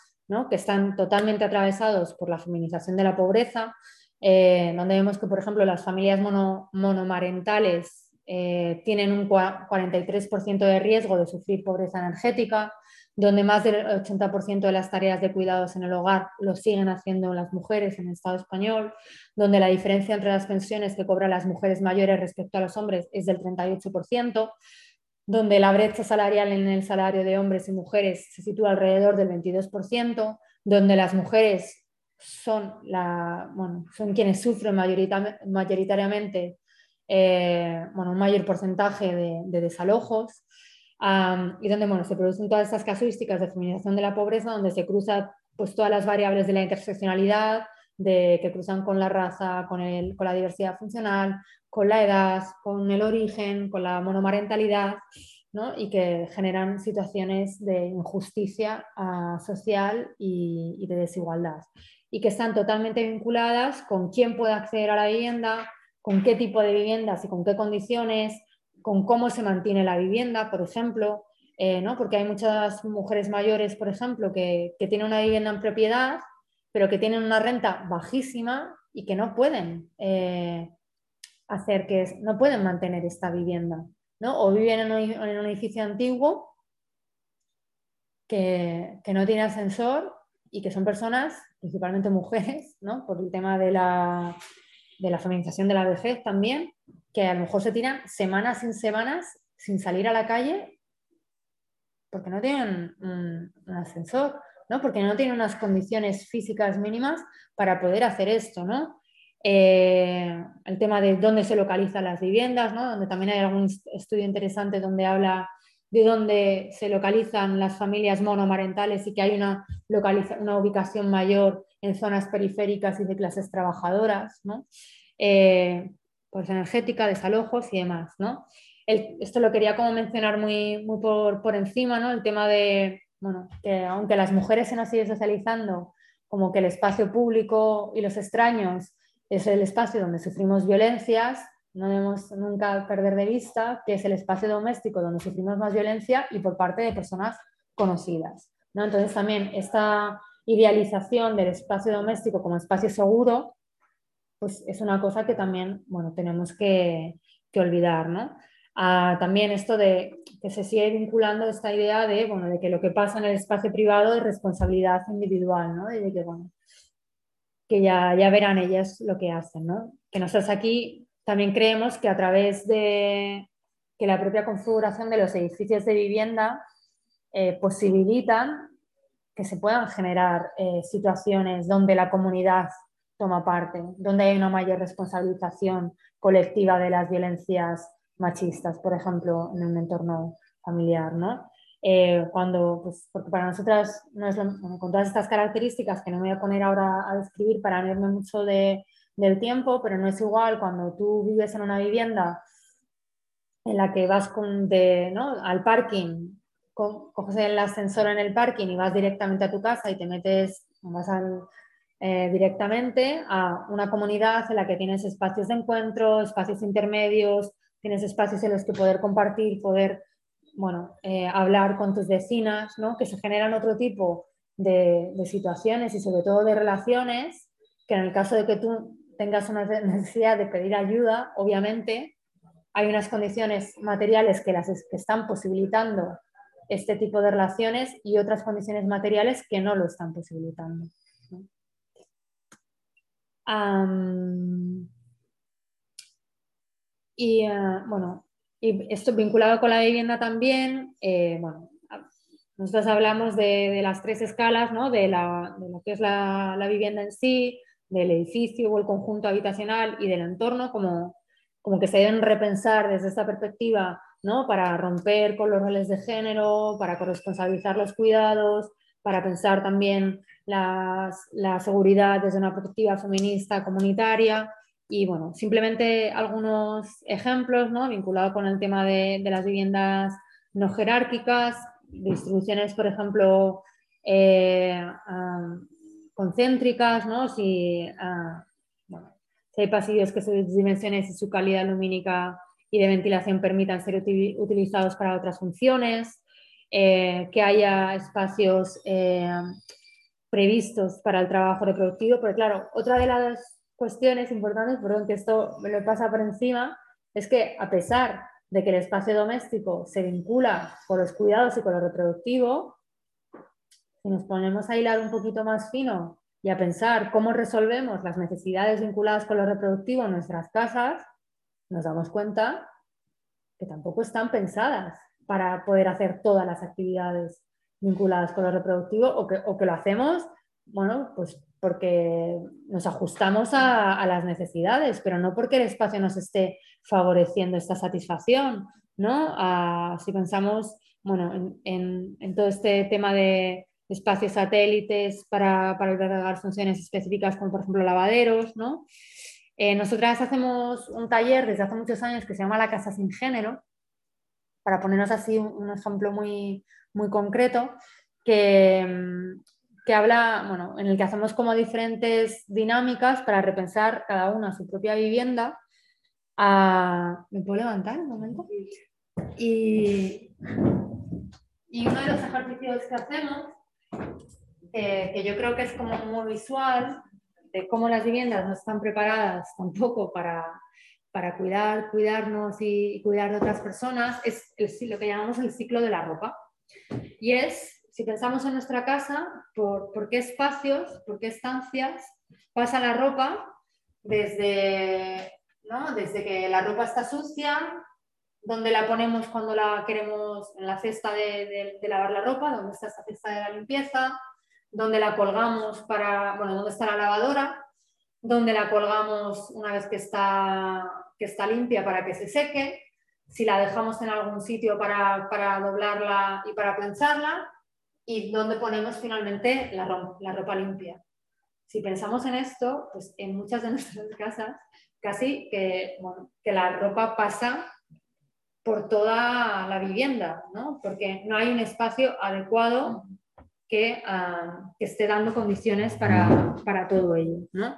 que están totalmente atravesados por la feminización de la pobreza, eh, donde vemos que, por ejemplo, las familias monomarentales eh, tienen un 43% de riesgo de sufrir pobreza energética, donde más del 80% de las tareas de cuidados en el hogar lo siguen haciendo las mujeres en el Estado español, donde la diferencia entre las pensiones que cobran las mujeres mayores respecto a los hombres es del 38%, donde la brecha salarial en el salario de hombres y mujeres se sitúa alrededor del 22%, donde las mujeres son, la, son quienes sufren mayoritariamente eh, bueno, un mayor porcentaje de, desalojos, y donde bueno, se producen todas estas casuísticas de feminización de la pobreza, donde se cruzan pues, todas las variables de la interseccionalidad, de, que cruzan con la raza, con, el, con la diversidad funcional, con la edad, con el origen, con la monomarentalidad, ¿no? y que generan situaciones de injusticia uh, social y, y, de desigualdad, y que están totalmente vinculadas con quién puede acceder a la vivienda, con qué tipo de viviendas y con qué condiciones, con cómo se mantiene la vivienda, por ejemplo, eh, ¿no? porque hay muchas mujeres mayores, por ejemplo, que, que tienen una vivienda en propiedad, pero que tienen una renta bajísima y que no pueden eh, hacer que no pueden mantener esta vivienda, ¿no? O viven en un, edificio antiguo que, no tiene ascensor y que son personas, principalmente mujeres, ¿no? Por el tema de la, de la feminización de la vejez también, que a lo mejor se tiran semanas sin semanas sin salir a la calle porque no tienen un, ascensor ¿no? porque no tienen unas condiciones físicas mínimas para poder hacer esto. ¿no? Eh, el tema de dónde se localizan las viviendas, ¿no? donde también hay algún estudio interesante donde habla de dónde se localizan las familias monomarentales y que hay una, una ubicación mayor en zonas periféricas y de clases trabajadoras, ¿no? Eh, pues energética, desalojos y demás. ¿no? esto lo quería como mencionar muy, muy por, por, encima, ¿no? el tema de bueno, que aunque las mujeres se nos siguen socializando como que el espacio público y los extraños es el espacio donde sufrimos violencias, no debemos nunca perder de vista que es el espacio doméstico donde sufrimos más violencia y por parte de personas conocidas. ¿no? Entonces también esta idealización del espacio doméstico como espacio seguro, pues es una cosa que también bueno, tenemos que, que olvidar. ¿no? Ah, también esto de que se sigue vinculando esta idea de, bueno, de que lo que pasa en el espacio privado es responsabilidad individual, ¿no? de que, bueno, que ya, ya verán ellas lo que hacen. ¿no? Que nosotros aquí también creemos que a través de que la propia configuración de los edificios de vivienda eh, posibilitan que se puedan generar eh, situaciones donde la comunidad toma parte, donde hay una mayor responsabilización colectiva de las violencias machistas, por ejemplo, en un entorno familiar, ¿no? Eh, cuando, pues, porque para nosotras, con todas estas características que no me voy a poner ahora a describir para no irme mucho de, del tiempo, pero no es igual cuando tú vives en una vivienda en la que vas con de, ¿no? al parking, coges el ascensor en el parking y vas directamente a tu casa y te metes, vas eh, directamente a una comunidad en la que tienes espacios de encuentro, espacios intermedios, tienes espacios en los que poder compartir, poder bueno, eh, hablar con tus vecinas, ¿no? que se generan otro tipo de, de situaciones y sobre todo de relaciones que en el caso de que tú tengas una necesidad de pedir ayuda, obviamente hay unas condiciones materiales que, las, que están posibilitando este tipo de relaciones y otras condiciones materiales que no lo están posibilitando. y eh, bueno, y esto vinculado con la vivienda también, eh, bueno, nosotros hablamos de, las tres escalas, ¿no? de, la, de, lo que es la, la vivienda en sí, del edificio o el conjunto habitacional y del entorno, como, como que se deben repensar desde esta perspectiva, ¿no? Para romper con los roles de género, para corresponsabilizar los cuidados, para pensar también las, la seguridad desde una perspectiva feminista comunitaria. Y bueno, simplemente algunos ejemplos ¿no? vinculados con el tema de, de las viviendas no jerárquicas, distribuciones, por ejemplo, eh, concéntricas, ¿no? Si, ah, si hay pasillos que sus dimensiones y su calidad lumínica y de ventilación permitan ser utilizados para otras funciones, eh, que haya espacios eh, previstos para el trabajo reproductivo, porque claro, otra de las cuestiones importantes, perdón que esto me lo pasa por encima, es que a pesar de que el espacio doméstico se vincula con los cuidados y con lo reproductivo, si nos ponemos a hilar un poquito más fino y a pensar cómo resolvemos las necesidades vinculadas con lo reproductivo en nuestras casas, nos damos cuenta que tampoco están pensadas para poder hacer todas las actividades vinculadas con lo reproductivo o que, o que lo hacemos, bueno, pues porque nos ajustamos a, las necesidades, pero no porque el espacio nos esté favoreciendo esta satisfacción, ¿no? si pensamos, bueno, en todo este tema de, espacios satélites para, para funciones específicas como por ejemplo lavaderos. ¿no? Eh, nosotras hacemos un taller desde hace muchos años que se llama La Casa Sin Género, para ponernos así un, ejemplo muy, muy concreto, que, que habla, bueno, en el que hacemos como diferentes dinámicas para repensar cada una su propia vivienda. ¿Me puedo levantar un momento? Y, y uno de los ejercicios que hacemos que yo creo que es como muy visual de cómo las viviendas no están preparadas tampoco para, para cuidar, cuidarnos y, cuidar de otras personas, es lo que llamamos el ciclo de la ropa. Y es, si pensamos en nuestra casa, por, por qué espacios, por qué estancias pasa la ropa desde, ¿no? desde que la ropa está sucia, donde la ponemos cuando la queremos en la cesta de, lavar la ropa, donde está esta cesta de la limpieza, dónde la colgamos para, bueno, dónde está la lavadora, dónde la colgamos una vez que está, que está limpia para que se seque, si la dejamos en algún sitio para, para doblarla y para plancharla, y dónde ponemos finalmente la ropa, la ropa limpia. Si pensamos en esto, pues en muchas de nuestras casas casi que, que la ropa pasa por toda la vivienda, ¿no? porque no hay un espacio adecuado que, ah, esté dando condiciones para, para todo ello. ¿no?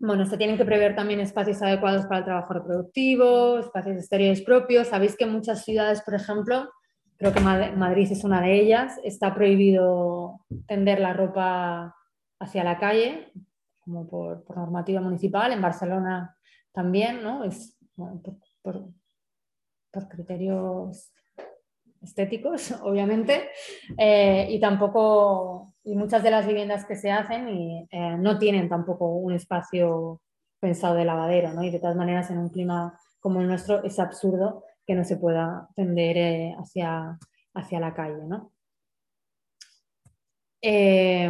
Bueno, se tienen que prever también espacios adecuados para el trabajo reproductivo, espacios exteriores propios. Sabéis que muchas ciudades, por ejemplo, creo que Madrid es una de ellas, está prohibido tender la ropa hacia la calle, como por, normativa municipal. En Barcelona también, ¿no? Es por, criterios estéticos, obviamente, eh, y tampoco, y muchas de las viviendas que se hacen eh, no tienen tampoco un espacio pensado de lavadero, ¿no? Y de todas maneras, en un clima como el nuestro, es absurdo que no se pueda tender eh, hacia, hacia la calle, ¿no?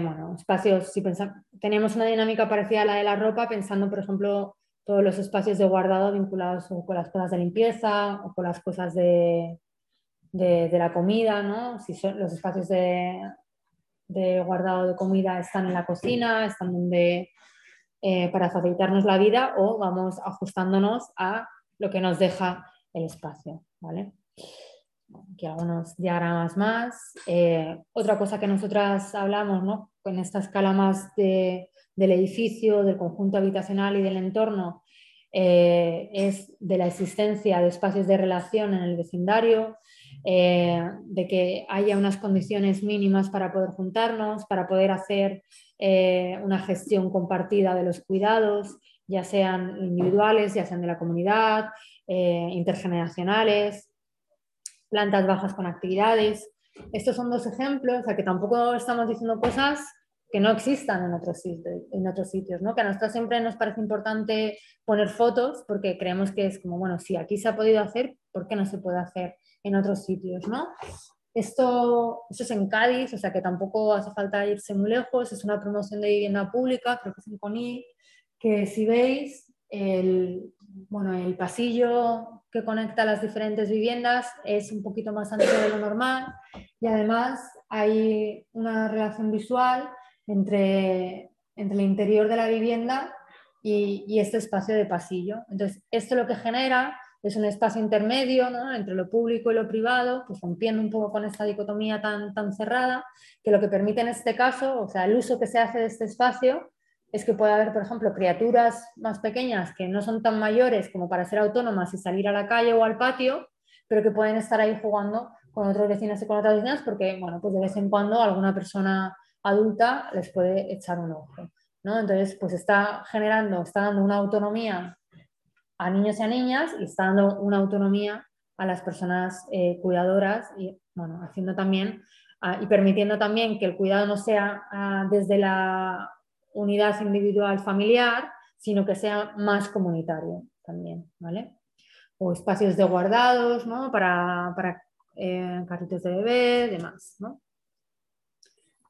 Bueno, espacios, si pensamos, tenemos una dinámica parecida a la de la ropa, pensando, por ejemplo, todos los espacios de guardado vinculados con las cosas de limpieza o con las cosas de, de, la comida, ¿no? Si son, los espacios de, guardado de comida están en la cocina, están donde, eh, para facilitarnos la vida o vamos ajustándonos a lo que nos deja el espacio, ¿vale? Aquí algunos diagramas más. Eh, otra cosa que nosotras hablamos, ¿no? Con esta escala más del edificio, del conjunto habitacional y del entorno, eh, es de la existencia de espacios de relación en el vecindario, eh, de que haya unas condiciones mínimas para poder juntarnos, para poder hacer eh, una gestión compartida de los cuidados, ya sean individuales, ya sean de la comunidad, intergeneracionales, plantas bajas con actividades. Estos son dos ejemplos, o sea que tampoco estamos diciendo cosas que no existan en otros, en otros sitios, ¿no? que a nosotros siempre nos parece importante poner fotos porque creemos que es como, bueno, si aquí se ha podido hacer, ¿por qué no se puede hacer en otros sitios, ¿no? Esto, es en Cádiz, o sea que tampoco hace falta irse muy lejos, es una promoción de vivienda pública, creo que es en CONI, que si veis, el, bueno, el pasillo que conecta las diferentes viviendas es un poquito más ancho de lo normal y además hay una relación visual entre, entre el interior de la vivienda y, y, este espacio de pasillo. Entonces, esto lo que genera es un espacio intermedio entre lo público y lo privado, pues rompiendo un poco con esta dicotomía tan, tan cerrada, que lo que permite en este caso, o sea, el uso que se hace de este espacio, es que puede haber, por ejemplo, criaturas más pequeñas que no son tan mayores como para ser autónomas y salir a la calle o al patio, pero que pueden estar ahí jugando con otros vecinos y con otras vecinas porque, bueno, pues de vez en cuando alguna persona adulta les puede echar un ojo. ¿no? Entonces, pues está generando, está dando una autonomía a niños y a niñas y está dando una autonomía a las personas eh, cuidadoras y bueno, haciendo también ah, y permitiendo también que el cuidado no sea ah, desde la unidad individual familiar, sino que sea más comunitario también, ¿vale? O espacios de guardados, ¿no? Para, para eh, carritos de bebé, demás, ¿no?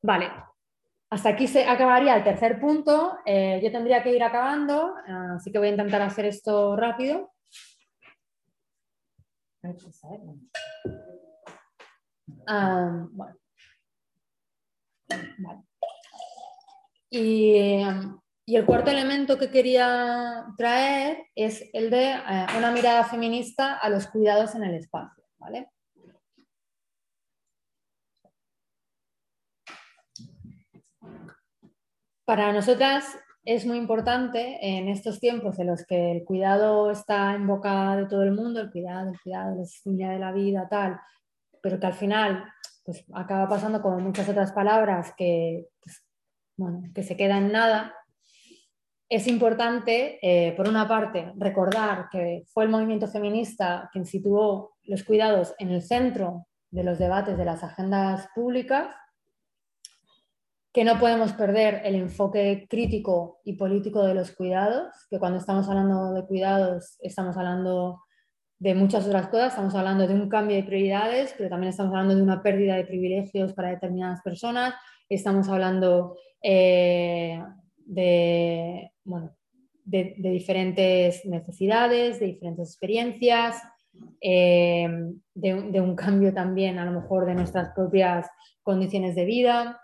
Vale, hasta aquí se acabaría el tercer punto. Eh, yo tendría que ir acabando, así que voy a intentar hacer esto rápido. Ah, y, el cuarto elemento que quería traer es el de eh, una mirada feminista a los cuidados en el espacio. ¿vale? Para nosotras es muy importante en estos tiempos en los que el cuidado está en boca de todo el mundo, el cuidado, el cuidado, la sostenibilidad de la vida, tal, pero que al final pues, acaba pasando como muchas otras palabras que, pues, que se quedan en nada. Es importante, eh, por una parte, recordar que fue el movimiento feminista quien situó los cuidados en el centro de los debates de las agendas públicas que no podemos perder el enfoque crítico y político de los cuidados, que cuando estamos hablando de cuidados estamos hablando de muchas otras cosas. Estamos hablando de un cambio de prioridades, pero también estamos hablando de una pérdida de privilegios para determinadas personas. Estamos hablando eh, de, de, diferentes necesidades, de diferentes experiencias, eh, de, un cambio también a lo mejor de nuestras propias condiciones de vida.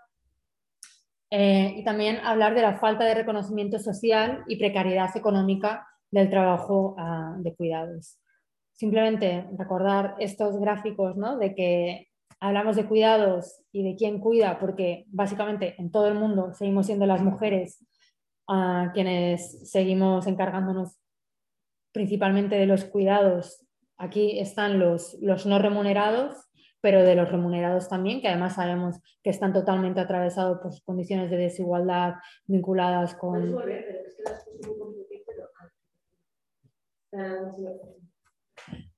Eh, y también hablar de la falta de reconocimiento social y precariedad económica del trabajo ah, de cuidados. Simplemente recordar estos gráficos ¿no? de que hablamos de cuidados y de quién cuida, porque básicamente en todo el mundo seguimos siendo las mujeres a quienes seguimos encargándonos principalmente de los cuidados. Aquí están los, los no remunerados, pero de los remunerados también, que además sabemos que están totalmente atravesados por condiciones de desigualdad vinculadas con...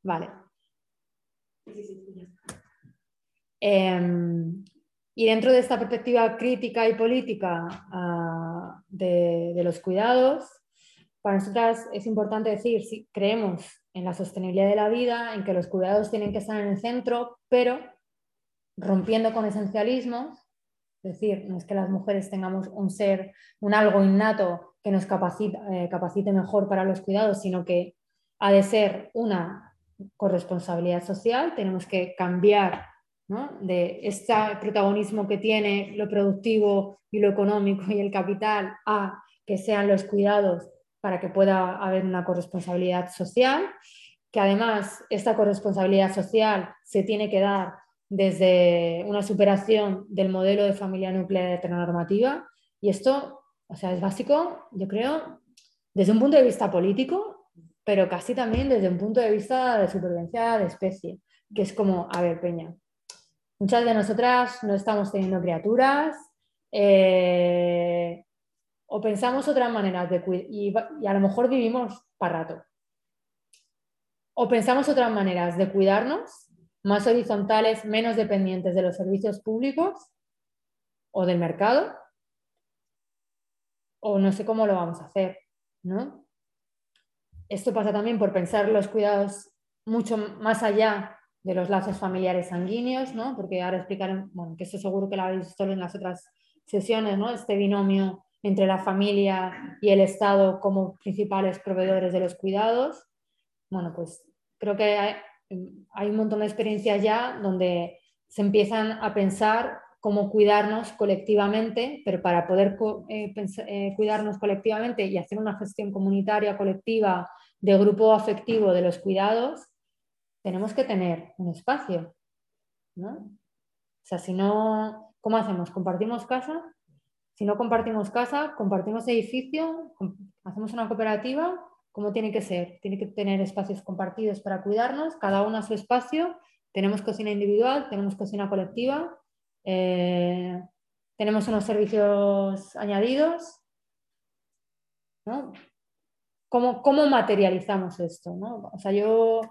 Vale. Em, y dentro de esta perspectiva crítica y política ah, de, los cuidados, para nosotras es importante decir si creemos en la sostenibilidad de la vida, en que los cuidados tienen que estar en el centro, pero rompiendo con esencialismos, es decir, no es que las mujeres tengamos un ser, un algo innato que nos eh, capacite mejor para los cuidados, sino que ha de ser una corresponsabilidad social, tenemos que cambiar de este protagonismo que tiene lo productivo y lo económico y el capital a que sean los cuidados para que pueda haber una corresponsabilidad social, que además esta corresponsabilidad social se tiene que dar desde una superación del modelo de familia nuclear heteronormativa. Y esto, o sea, es básico, yo creo, desde un punto de vista político, pero casi también desde un punto de vista de supervivencia de especie, que es como, a ver, Peña, Muchas de nosotras no estamos teniendo criaturas eh, o pensamos otras maneras de cuidar y, a lo mejor vivimos para rato. O pensamos otras maneras de cuidarnos, más horizontales, menos dependientes de los servicios públicos o del mercado, o no sé cómo lo vamos a hacer, ¿no? Esto pasa también por pensar los cuidados mucho más allá de los lazos familiares sanguíneos, ¿no? porque ahora explicaré, bueno, que eso seguro que lo habéis visto en las otras sesiones, ¿no? este binomio entre la familia y el Estado como principales proveedores de los cuidados. Bueno, pues creo que hay, un montón de experiencias ya donde se empiezan a pensar cómo cuidarnos colectivamente, pero para poder eh, eh, cuidarnos colectivamente y hacer una gestión comunitaria, colectiva, de grupo afectivo de los cuidados, tenemos que tener un espacio, ¿no? O sea, si no, ¿cómo hacemos? ¿Compartimos casa? Si no compartimos casa, compartimos edificio, hacemos una cooperativa, ¿cómo tiene que ser? Tiene que tener espacios compartidos para cuidarnos, cada uno a su espacio, tenemos cocina individual, tenemos cocina colectiva, eh, tenemos unos servicios añadidos, ¿no? ¿Cómo, ¿Cómo, materializamos esto? ¿no? O sea, yo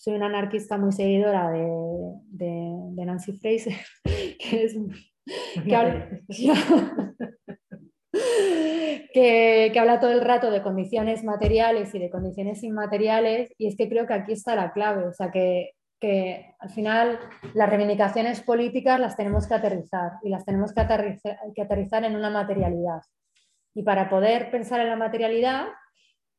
soy una anarquista muy seguidora de, Nancy Fraser, que, es, que, habla todo el rato de condiciones materiales y de condiciones inmateriales, y es que creo que aquí está la clave, o sea, que, que al final las reivindicaciones políticas las tenemos que aterrizar y las tenemos que aterrizar, que aterrizar en una materialidad. Y para poder pensar en la materialidad,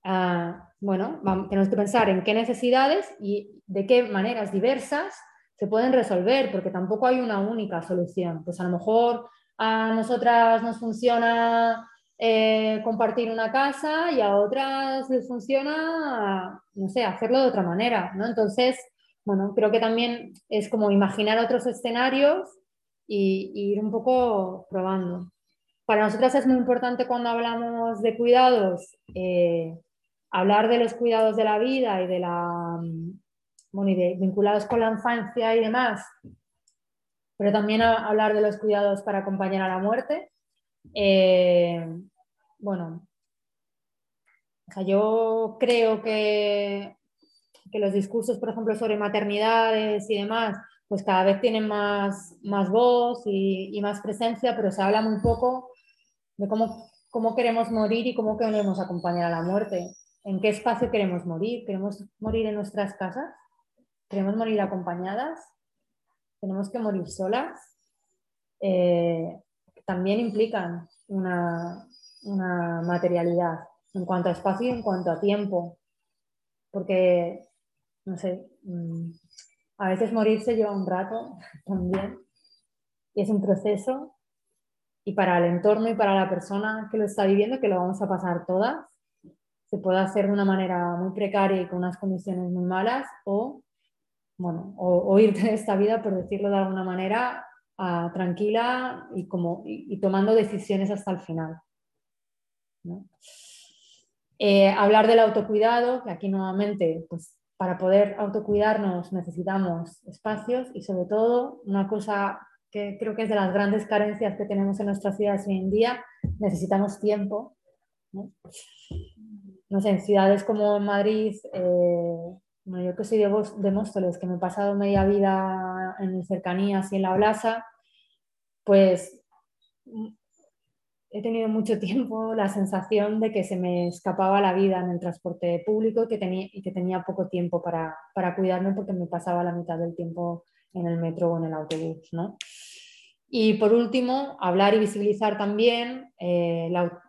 Ah, bueno, tenemos que pensar en qué necesidades y de qué maneras diversas se pueden resolver, porque tampoco hay una única solución. Pues a lo mejor a nosotras nos funciona eh, compartir una casa y a otras les funciona, no sé, hacerlo de otra manera, ¿no? Entonces, bueno, creo que también es como imaginar otros escenarios y, ir un poco probando. Para nosotras es muy importante cuando hablamos de cuidados eh, hablar de los cuidados de la vida y de la mm, bueno, vinculados con la infancia y demás, pero también hablar de los cuidados para acompañar a la muerte. Eh, bueno, yo creo que, que, los discursos, por ejemplo, sobre maternidades y demás, pues cada vez tienen más, más voz y, y más presencia, pero se habla muy poco de cómo, cómo queremos morir y cómo queremos acompañar a la muerte. En qué espacio queremos morir. ¿Queremos morir en nuestras casas? ¿Queremos morir acompañadas? ¿Tenemos que morir solas? Eh, también implican una, una materialidad en cuanto a espacio y en cuanto a tiempo. Porque, no sé, mm, a veces morirse lleva un rato también y es un proceso y para el entorno y para la persona que lo está viviendo, que lo vamos a pasar todas, se puede hacer de una manera muy precaria y con unas condiciones muy malas o, bueno, o, irte de esta vida, por decirlo de alguna manera, tranquila y, como, y, tomando decisiones hasta el final. Eh, hablar del autocuidado, que aquí nuevamente, pues para poder autocuidarnos necesitamos espacios y sobre todo una cosa que creo que es de las grandes carencias que tenemos en nuestras ciudades hoy en día, necesitamos tiempo. ¿no? Sé, en ciudades como Madrid, eh, yo que soy de, de Móstoles, que me he pasado media vida en cercanías y en la Blasa, pues he tenido mucho tiempo la sensación de que se me escapaba la vida en el transporte público y que tenía, y que tenía poco tiempo para, para cuidarme porque me pasaba la mitad del tiempo en el metro o en el autobús. ¿no? Y por último, hablar y visibilizar también eh, la,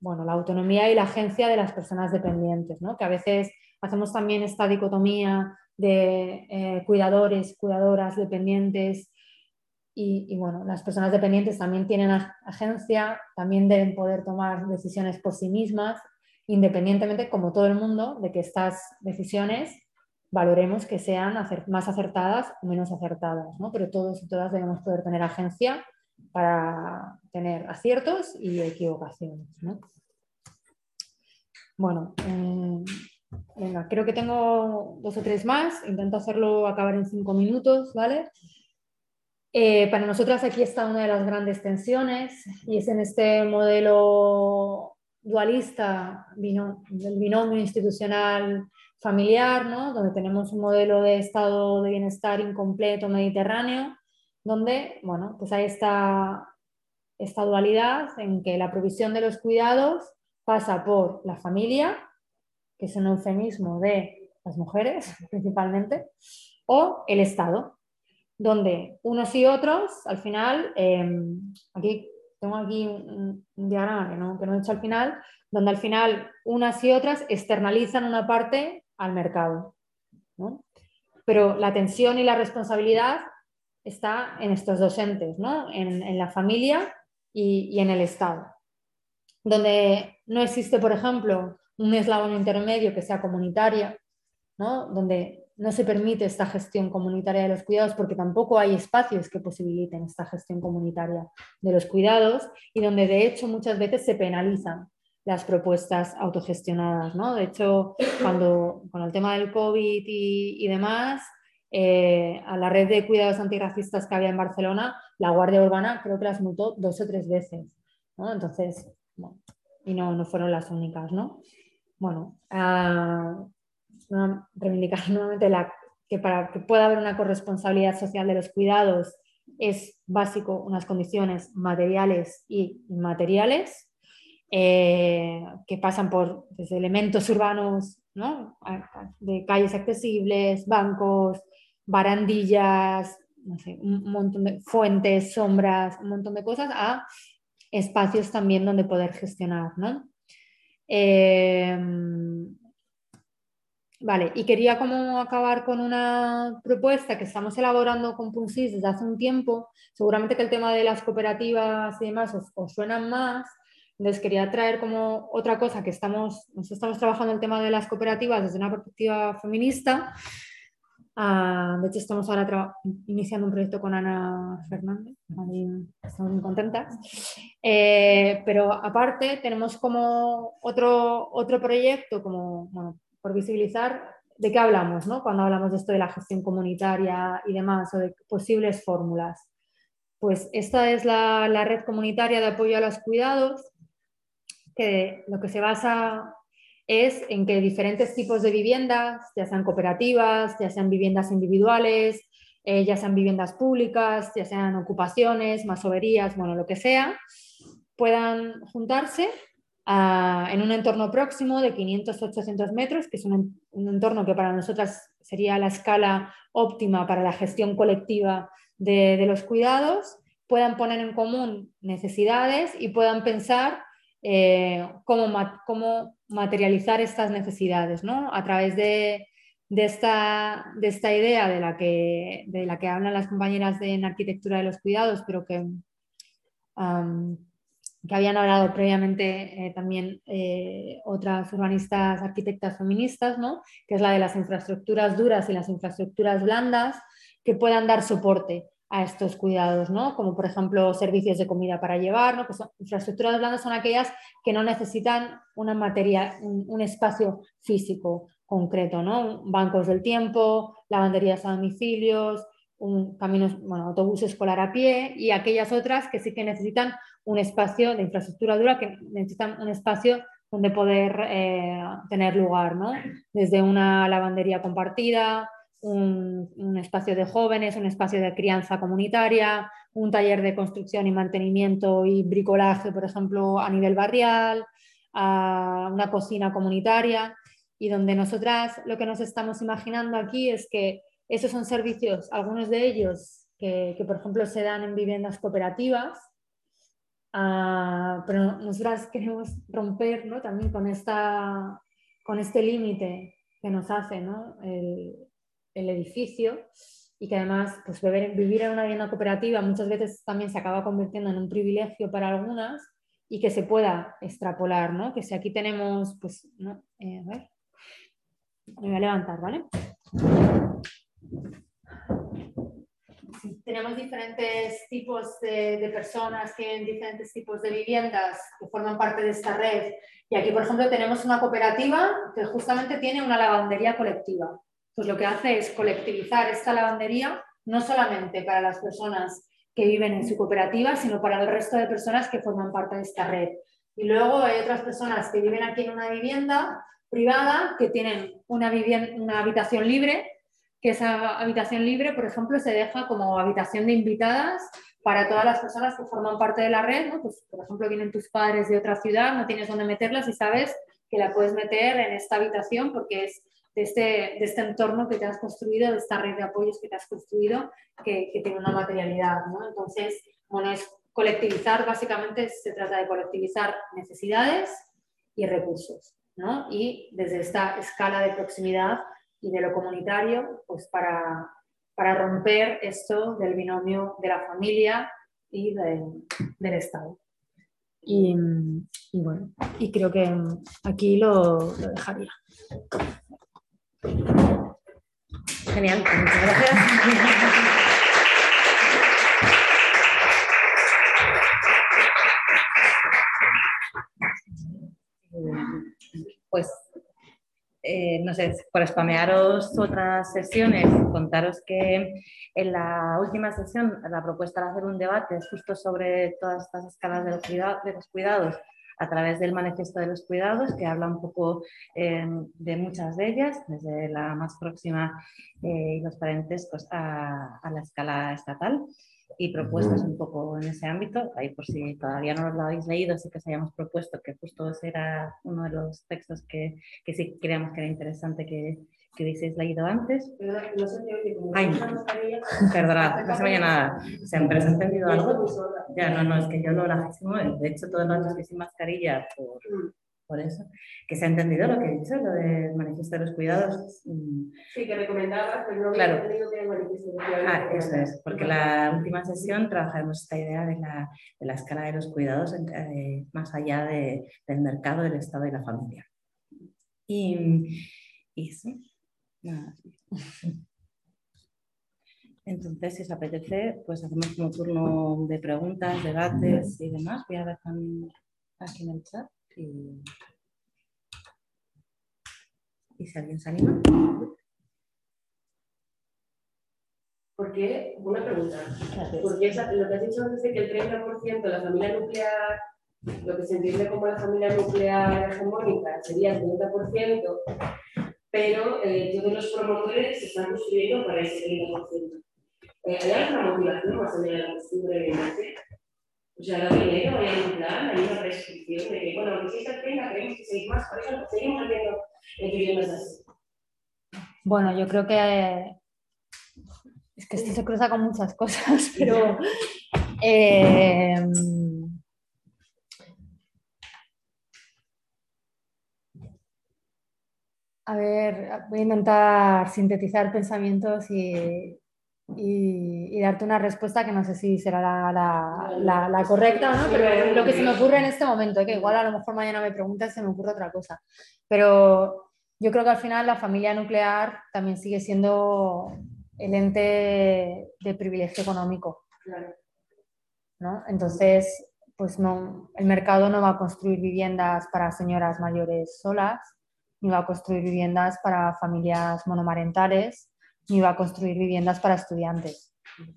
bueno, la autonomía y la agencia de las personas dependientes, ¿no? que a veces hacemos también esta dicotomía de eh, cuidadores, cuidadoras, dependientes. Y, y, bueno, las personas dependientes también tienen agencia, también deben poder tomar decisiones por sí mismas, independientemente, como todo el mundo, de que estas decisiones valoremos que sean más acertadas o menos acertadas, ¿no? pero todos y todas debemos poder tener agencia para tener aciertos y equivocaciones. ¿no? Bueno, eh, creo que tengo dos o tres más, intento hacerlo acabar en cinco minutos, ¿vale? Eh, para nosotras aquí está una de las grandes tensiones y es en este modelo dualista del binomio institucional familiar, ¿no? donde tenemos un modelo de estado de bienestar incompleto mediterráneo, donde bueno, pues hay esta, esta dualidad en que la provisión de los cuidados pasa por la familia, que es un eufemismo de las mujeres principalmente, o el Estado, donde unos y otros, al final, em, aquí tengo aquí un, diagrama que no, no he hecho al final, donde al final unas y otras externalizan una parte al mercado. Pero la tensión y la responsabilidad está en estos dos entes, en, la familia y, en el Estado. Donde no existe, por ejemplo, un eslabón intermedio que sea comunitaria, donde no se permite esta gestión comunitaria de los cuidados porque tampoco hay espacios que posibiliten esta gestión comunitaria de los cuidados y donde de hecho muchas veces se penalizan las propuestas autogestionadas. ¿no? De hecho, cuando con el tema del COVID y, demás, eh, a la red de cuidados antirracistas que había en Barcelona, la Guardia Urbana creo que las multó dos o tres veces. ¿no? Entonces, y no, no fueron las únicas. ¿no? Bueno, uh, reivindicar nuevamente la, que para que pueda haber una corresponsabilidad social de los cuidados es básico unas condiciones materiales y inmateriales eh, que pasan por desde elementos urbanos, ¿no? de calles accesibles, bancos, barandillas, no sé, un montón de fuentes, sombras, un montón de cosas, a espacios también donde poder gestionar. ¿no? Eh, vale, y quería como acabar con una propuesta que estamos elaborando con Punsis desde hace un tiempo. Seguramente que el tema de las cooperativas y demás os, os suenan más, entonces quería traer como otra cosa que estamos, nos estamos trabajando el tema de las cooperativas desde una perspectiva feminista. Ah, de hecho, estamos ahora iniciando un proyecto con Ana Fernández, estamos muy contentas. Eh, pero aparte tenemos como otro, otro proyecto, como, bueno, por visibilizar de qué hablamos, ¿no? Cuando hablamos de esto de la gestión comunitaria y demás, o de posibles fórmulas. Pues esta es la, la red comunitaria de apoyo a los cuidados, que lo que se basa es en que diferentes tipos de viviendas, ya sean cooperativas, ya sean viviendas individuales, eh, ya sean viviendas públicas, ya sean ocupaciones, masoverías, bueno, lo que sea, puedan juntarse en un entorno próximo de 500-800 metros, que es un, entorno que para nosotras sería la escala óptima para la gestión colectiva de, los cuidados, puedan poner en común necesidades y puedan pensar eh, cómo, materializar estas necesidades ¿no? a través de, esta, de, esta, idea de la, que, hablan las compañeras de, en arquitectura de los cuidados, pero que que habían hablado previamente eh, también eh, otras urbanistas arquitectas feministas, ¿no? que es la de las infraestructuras duras y las infraestructuras blandas que puedan dar soporte a estos cuidados, ¿no? como por ejemplo servicios de comida para llevar, ¿no? que son, infraestructuras blandas son aquellas que no necesitan una materia, un, espacio físico concreto, ¿no? bancos del tiempo, lavanderías a domicilios, un, caminos, bueno, autobús escolar a pie y aquellas otras que sí que necesitan un espacio de infraestructura dura, que necesitan un espacio donde poder eh, tener lugar, ¿no? Desde una lavandería compartida, un, espacio de jóvenes, un espacio de crianza comunitaria, un taller de construcción y mantenimiento y bricolaje, por ejemplo, a nivel barrial, a una cocina comunitaria. Y donde nosotras lo que nos estamos imaginando aquí es que esos son servicios, algunos de ellos que, por ejemplo se dan en viviendas cooperativas, ah, pero nosotras queremos romper también con, esta, con este límite que nos hace ¿no? el, edificio y que además pues, vivir en una vivienda cooperativa muchas veces también se acaba convirtiendo en un privilegio para algunas y que se pueda extrapolar, ¿no? que si aquí tenemos, pues, ¿no? Eh, a ver, me voy a levantar, ¿vale? Tenemos diferentes tipos de, personas que tienen diferentes tipos de viviendas que forman parte de esta red. Y aquí, por ejemplo, tenemos una cooperativa que justamente tiene una lavandería colectiva. Pues lo que hace es colectivizar esta lavandería no solamente para las personas que viven en su cooperativa, sino para el resto de personas que forman parte de esta red. Y luego hay otras personas que viven aquí en una vivienda privada, que tienen una, una habitación libre que esa habitación libre, por ejemplo, se deja como habitación de invitadas para todas las personas que forman parte de la red, ¿no? Pues, por ejemplo, vienen tus padres de otra ciudad, no tienes dónde meterlas y sabes que la puedes meter en esta habitación porque es de este, de este entorno que te has construido, de esta red de apoyos que te has construido, que, que tiene una materialidad, ¿no? Entonces, bueno, es colectivizar, básicamente se trata de colectivizar necesidades y recursos, ¿no? Y desde esta escala de proximidad y de lo comunitario, pues para, para romper esto del binomio de la familia y del Estado. Y, bueno, y creo que aquí lo, lo dejaría. Genial, muchas gracias. Pues eh, no sé, por spamearos otras sesiones, contaros que en la última sesión la propuesta de hacer un debate justo sobre todas estas escalas de los, cuidados a través del manifiesto de los cuidados, que habla un poco eh, de muchas de ellas, desde la más próxima eh, y los parentescos a, a la escala estatal y propuestas un poco en ese ámbito. Ahí por si todavía no lo habéis leído, sí que os hayamos propuesto que justo ese era uno de los textos que, que sí creíamos que era interesante que, que hubieseis leído antes. Ay, perdonad, no se me nada. ¿Se ha entendido algo? Ya, no, no, es que yo lo lajísimo. De hecho, todos los que sin mascarilla por por eso. Que se ha entendido lo que he dicho, lo de manifiesto de los cuidados. Mm. Sí, que recomendabas, pero no claro. entendido que manifiesto los cuidados. Ah, eso es, porque la última sesión trabajaremos esta idea de la, de la escala de los cuidados eh, más allá de, del mercado, del Estado y la familia. Y, y sí, Entonces, si os apetece, pues hacemos como turno de preguntas, debates y demás. Voy a ver aquí en el chat. Y, si alguien se anima. ¿Por qué? Una pregunta. Porque lo que has dicho antes de que el 30% de la familia nuclear, lo que se entiende como la familia nuclear hegemónica, sería el 30%, pero eh, todos los promotores se están construyendo para ese 30%. Eh, ¿Hay alguna motivación más allá de la costumbre de O sea, hay dinero, hay un plan, hay una restricción de que, bueno, que si esta tenga, queremos que seguir más, por eso seguimos haciendo viviendas así. Bueno, yo creo que es que esto se cruza con muchas cosas, pero eh, a ver, voy a intentar sintetizar pensamientos y, y, darte una respuesta que no sé si será la, correcta o no, pero lo que se me ocurre en este momento, que igual a lo mejor mañana me preguntas, se me ocurre otra cosa. Pero yo creo que al final la familia nuclear también sigue siendo el ente de privilegio económico. ¿no? Entonces, pues no, el mercado no va a construir viviendas para señoras mayores solas, ni va a construir viviendas para familias monomarentales, ni va a construir viviendas para estudiantes,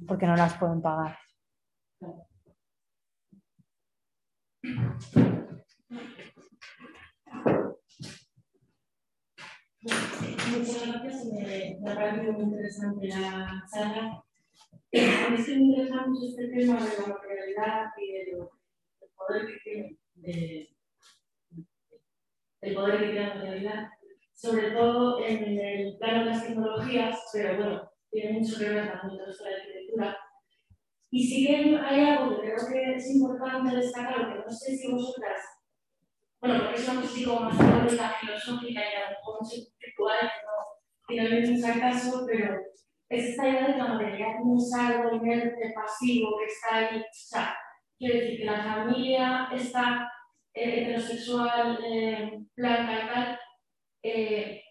porque no las pueden pagar. Muchas gracias, me, ha parecido muy interesante la charla. A mí me interesa mucho este tema de la materialidad y del poder que tiene de, el poder que tiene la materialidad sobre todo en el plano de las tecnologías, pero bueno, tiene mucho que ver con resto de la arquitectura. Y sí que hay algo que creo que es importante destacar, que no sé si vosotras, bueno, porque es una cuestión como más teórica, filosófica y a lo mejor más espiritual, que no tiene mucho caso, pero es esta idea de la materialidad como un algo inerte, pasivo, que está ahí. O sea, quiero decir que la familia está heterosexual, eh, blanca y tal, eh,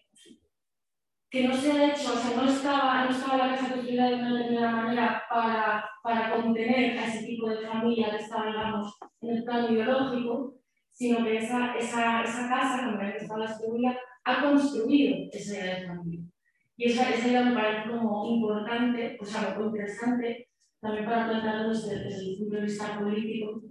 que no se ha hecho, o sea, no estaba, no estaba la casa construida de una determinada manera para, para contener a ese tipo de familia que estaba, digamos, en el plano biológico, sino que esa, esa, esa casa, como que estaba distribuida, ha construido esa idea de familia. Y esa, esa idea me parece como importante, o sea, muy interesante, también para plantearlo desde, desde el punto de vista político,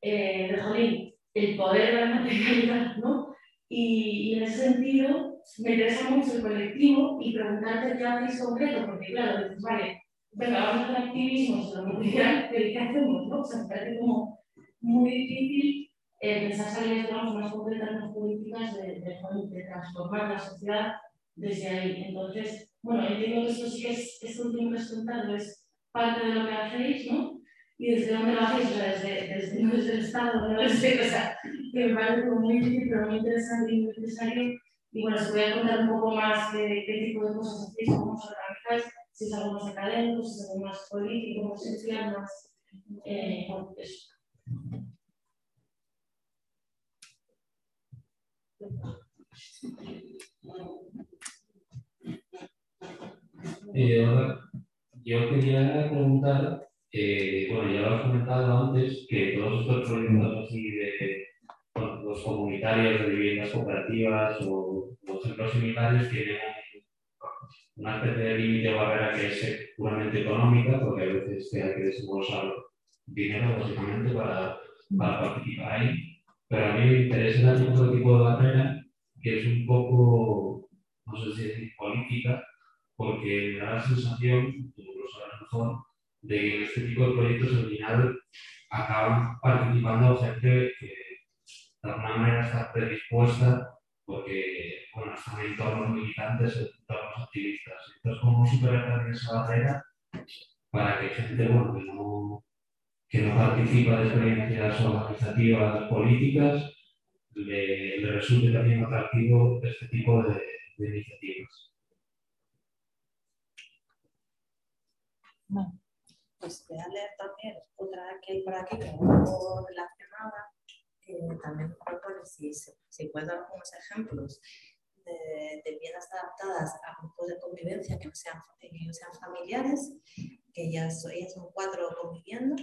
eh, de Jolín, el poder de la materialidad, ¿no? Y, en ese sentido, me interesa mucho el colectivo y preguntarte qué hacéis concreto, porque claro, dices, vale, venga, vamos a hacer activismo sobre mundial, pero ¿qué hacemos? No? O sea, me parece como muy difícil eh, pensar salidas digamos, más concretas, más políticas de, de, transformar la sociedad desde ahí. Entonces, bueno, entiendo que esto sí que es, esto último que es parte de lo que hacéis, ¿no? Y desde dónde lo hacéis, desde, desde, desde el Estado, no sé, o sea, que me parece muy difícil, pero muy interesante y muy necesario. Y bueno, os voy a contar un poco más de qué tipo de cosas hacéis, cómo os organizáis, si es algo más académico, si es algo más político, más social, más. Eh, eso. Eh, yo quería preguntar eh, bueno, ya lo has comentado antes, que todos estos proyectos así de los comunitarios de viviendas cooperativas o, ejemplos similares tienen una especie de límite o barrera que es puramente económica, porque a veces hay que desembolsar dinero básicamente para, para participar ahí. Pero a mí me interesa otro tipo de barrera que es un poco, no sé si es política, porque me da la sensación, tú lo sabes mejor, de este tipo de proyectos al final acaban participando gente que de alguna manera está predispuesta porque bueno, están en entornos militantes, en entornos activistas. Entonces, ¿cómo superar también esa barrera para que gente bueno, que, no, que no participa de experiencias organizativas políticas le, le resulte también atractivo este tipo de, de iniciativas? No pues voy a leer también otra que hay por aquí que es un poco relacionada, que también propone si, si puedo dar algunos ejemplos de, de, viviendas adaptadas a grupos de convivencia que no sean, que no sean familiares, que ya son, son cuatro conviviendo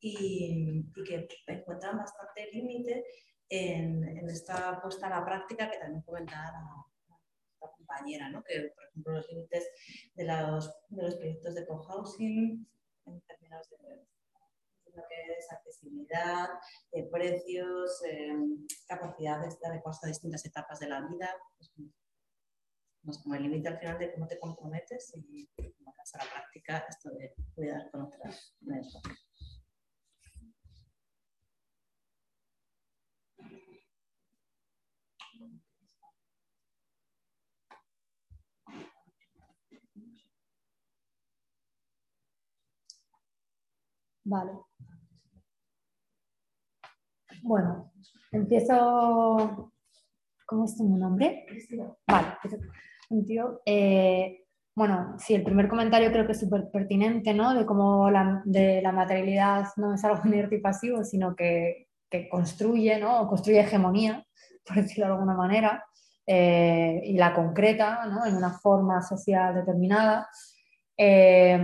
y, y, que encuentran bastante límite en, en, esta puesta a la práctica que también comentaba la, la compañera, ¿no? que por ejemplo los límites de los, de los proyectos de cohousing en términos de, lo que es accesibilidad, eh, precios, eh, capacidades de adecuarse a distintas etapas de la vida, pues, pues, como el límite al final de cómo te comprometes y cómo a la práctica esto de cuidar con otras Vale. Bueno, empiezo. ¿Cómo es tu nombre? Vale. Eh, bueno, sí, el primer comentario creo que es súper pertinente, ¿no? De cómo la, de la materialidad no es algo inerte y pasivo, sino que, que construye, ¿no? O construye hegemonía, por decirlo de alguna manera, eh, y la concreta, ¿no? En una forma social determinada. Eh,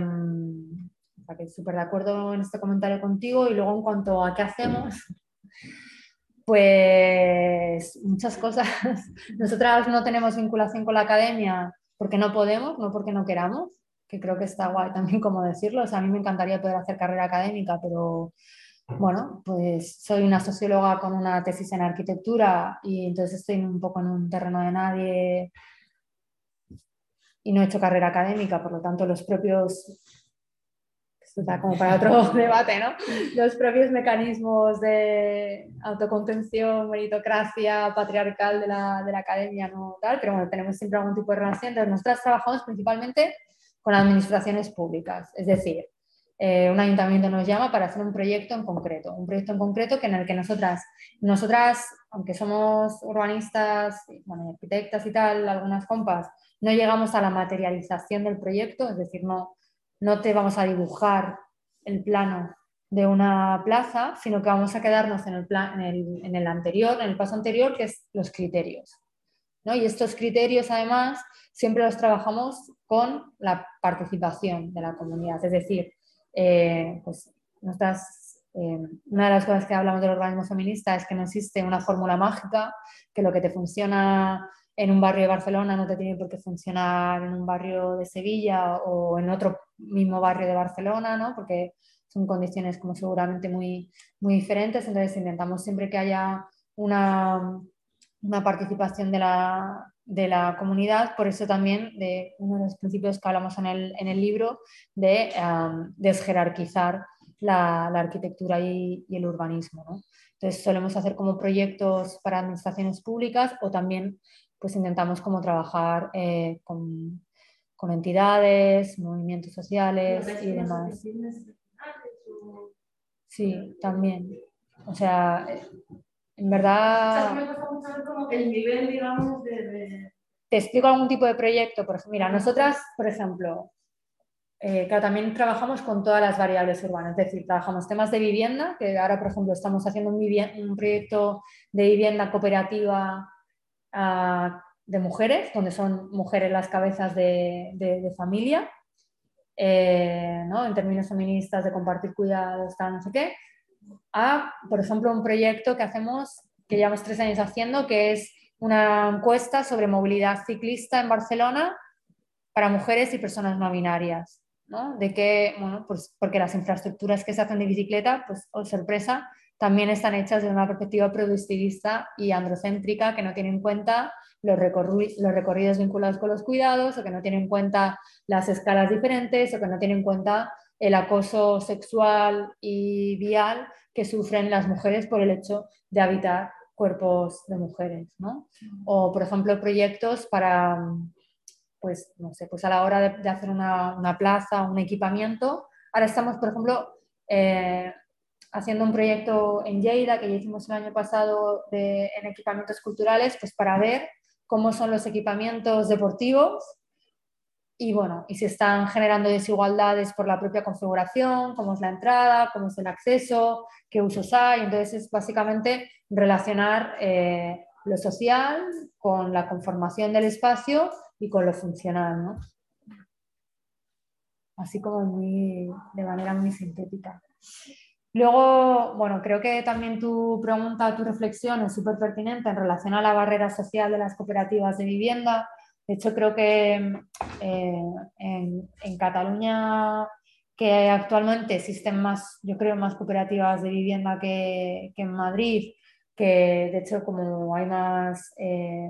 que súper de acuerdo en este comentario contigo. Y luego en cuanto a qué hacemos, pues muchas cosas. Nosotras no tenemos vinculación con la academia porque no podemos, no porque no queramos, que creo que está guay también como decirlo. A mí me encantaría poder hacer carrera académica, pero bueno, pues soy una socióloga con una tesis en arquitectura y entonces estoy un poco en un terreno de nadie y no he hecho carrera académica, por lo tanto los propios esto está como para otro debate, ¿no? Los propios mecanismos de autocontención, meritocracia, patriarcal de la, de la academia, no tal, pero bueno, tenemos siempre algún tipo de relación. Entonces, nosotras trabajamos principalmente con administraciones públicas, es decir, eh, un ayuntamiento nos llama para hacer un proyecto en concreto, un proyecto en concreto que en el que nosotras, nosotras aunque somos urbanistas, bueno, arquitectas y tal, algunas compas, no llegamos a la materialización del proyecto, es decir, no, no te vamos a dibujar el plano de una plaza, sino que vamos a quedarnos en el, plan, en el, anterior, en el paso anterior, que es los criterios. ¿no? Y estos criterios, además, siempre los trabajamos con la participación de la comunidad. Es decir, eh, pues eh, una de las cosas que hablamos del organismo feminista es que no existe una fórmula mágica, que lo que te funciona en un barrio de Barcelona no te tiene por qué funcionar en un barrio de Sevilla o en otro mismo barrio de Barcelona, ¿no? porque son condiciones como seguramente muy, muy diferentes, entonces intentamos siempre que haya una, una participación de la, de la, comunidad, por eso también de uno de los principios que hablamos en el, en el libro de um, desjerarquizar la, la arquitectura y, y, el urbanismo. ¿no? Entonces solemos hacer como proyectos para administraciones públicas o también pues intentamos como trabajar eh, con, con, entidades, movimientos sociales y demás. Sí, también. O sea, en verdad... el nivel, digamos, de, Te explico algún tipo de proyecto. Por ejemplo, mira, nosotras, por ejemplo, eh, también trabajamos con todas las variables urbanas, es decir, trabajamos temas de vivienda, que ahora, por ejemplo, estamos haciendo un, un proyecto de vivienda cooperativa de mujeres, donde son mujeres las cabezas de, familia, eh, ¿no? en términos feministas, de compartir cuidados, tal, no sé qué, a, por ejemplo, un proyecto que hacemos, que llevamos tres años haciendo, que es una encuesta sobre movilidad ciclista en Barcelona para mujeres y personas no binarias. ¿no? De que, bueno, pues porque las infraestructuras que se hacen de bicicleta, pues, oh sorpresa, también están hechas desde una perspectiva productivista y androcéntrica que no tiene en cuenta los, recorridos vinculados con los cuidados o que no tiene en cuenta las escalas diferentes o que no tiene en cuenta el acoso sexual y vial que sufren las mujeres por el hecho de habitar cuerpos de mujeres, ¿no? O, por ejemplo, proyectos para, pues, no sé, pues a la hora de, hacer una, una, plaza, un equipamiento. Ahora estamos, por ejemplo, eh, haciendo un proyecto en Lleida que ya hicimos el año pasado en equipamientos culturales, pues para ver cómo son los equipamientos deportivos y bueno, y si están generando desigualdades por la propia configuración, cómo es la entrada, cómo es el acceso, qué usos hay. Entonces es básicamente relacionar eh, lo social con la conformación del espacio y con lo funcional, ¿no? Así como muy, de manera muy sintética. Luego, bueno, creo que también tu pregunta, tu reflexión es súper pertinente en relación a la barrera social de las cooperativas de vivienda. De hecho, creo que eh, en, Cataluña, que actualmente existen más, yo creo, más cooperativas de vivienda que, en Madrid, que de hecho como hay más, eh,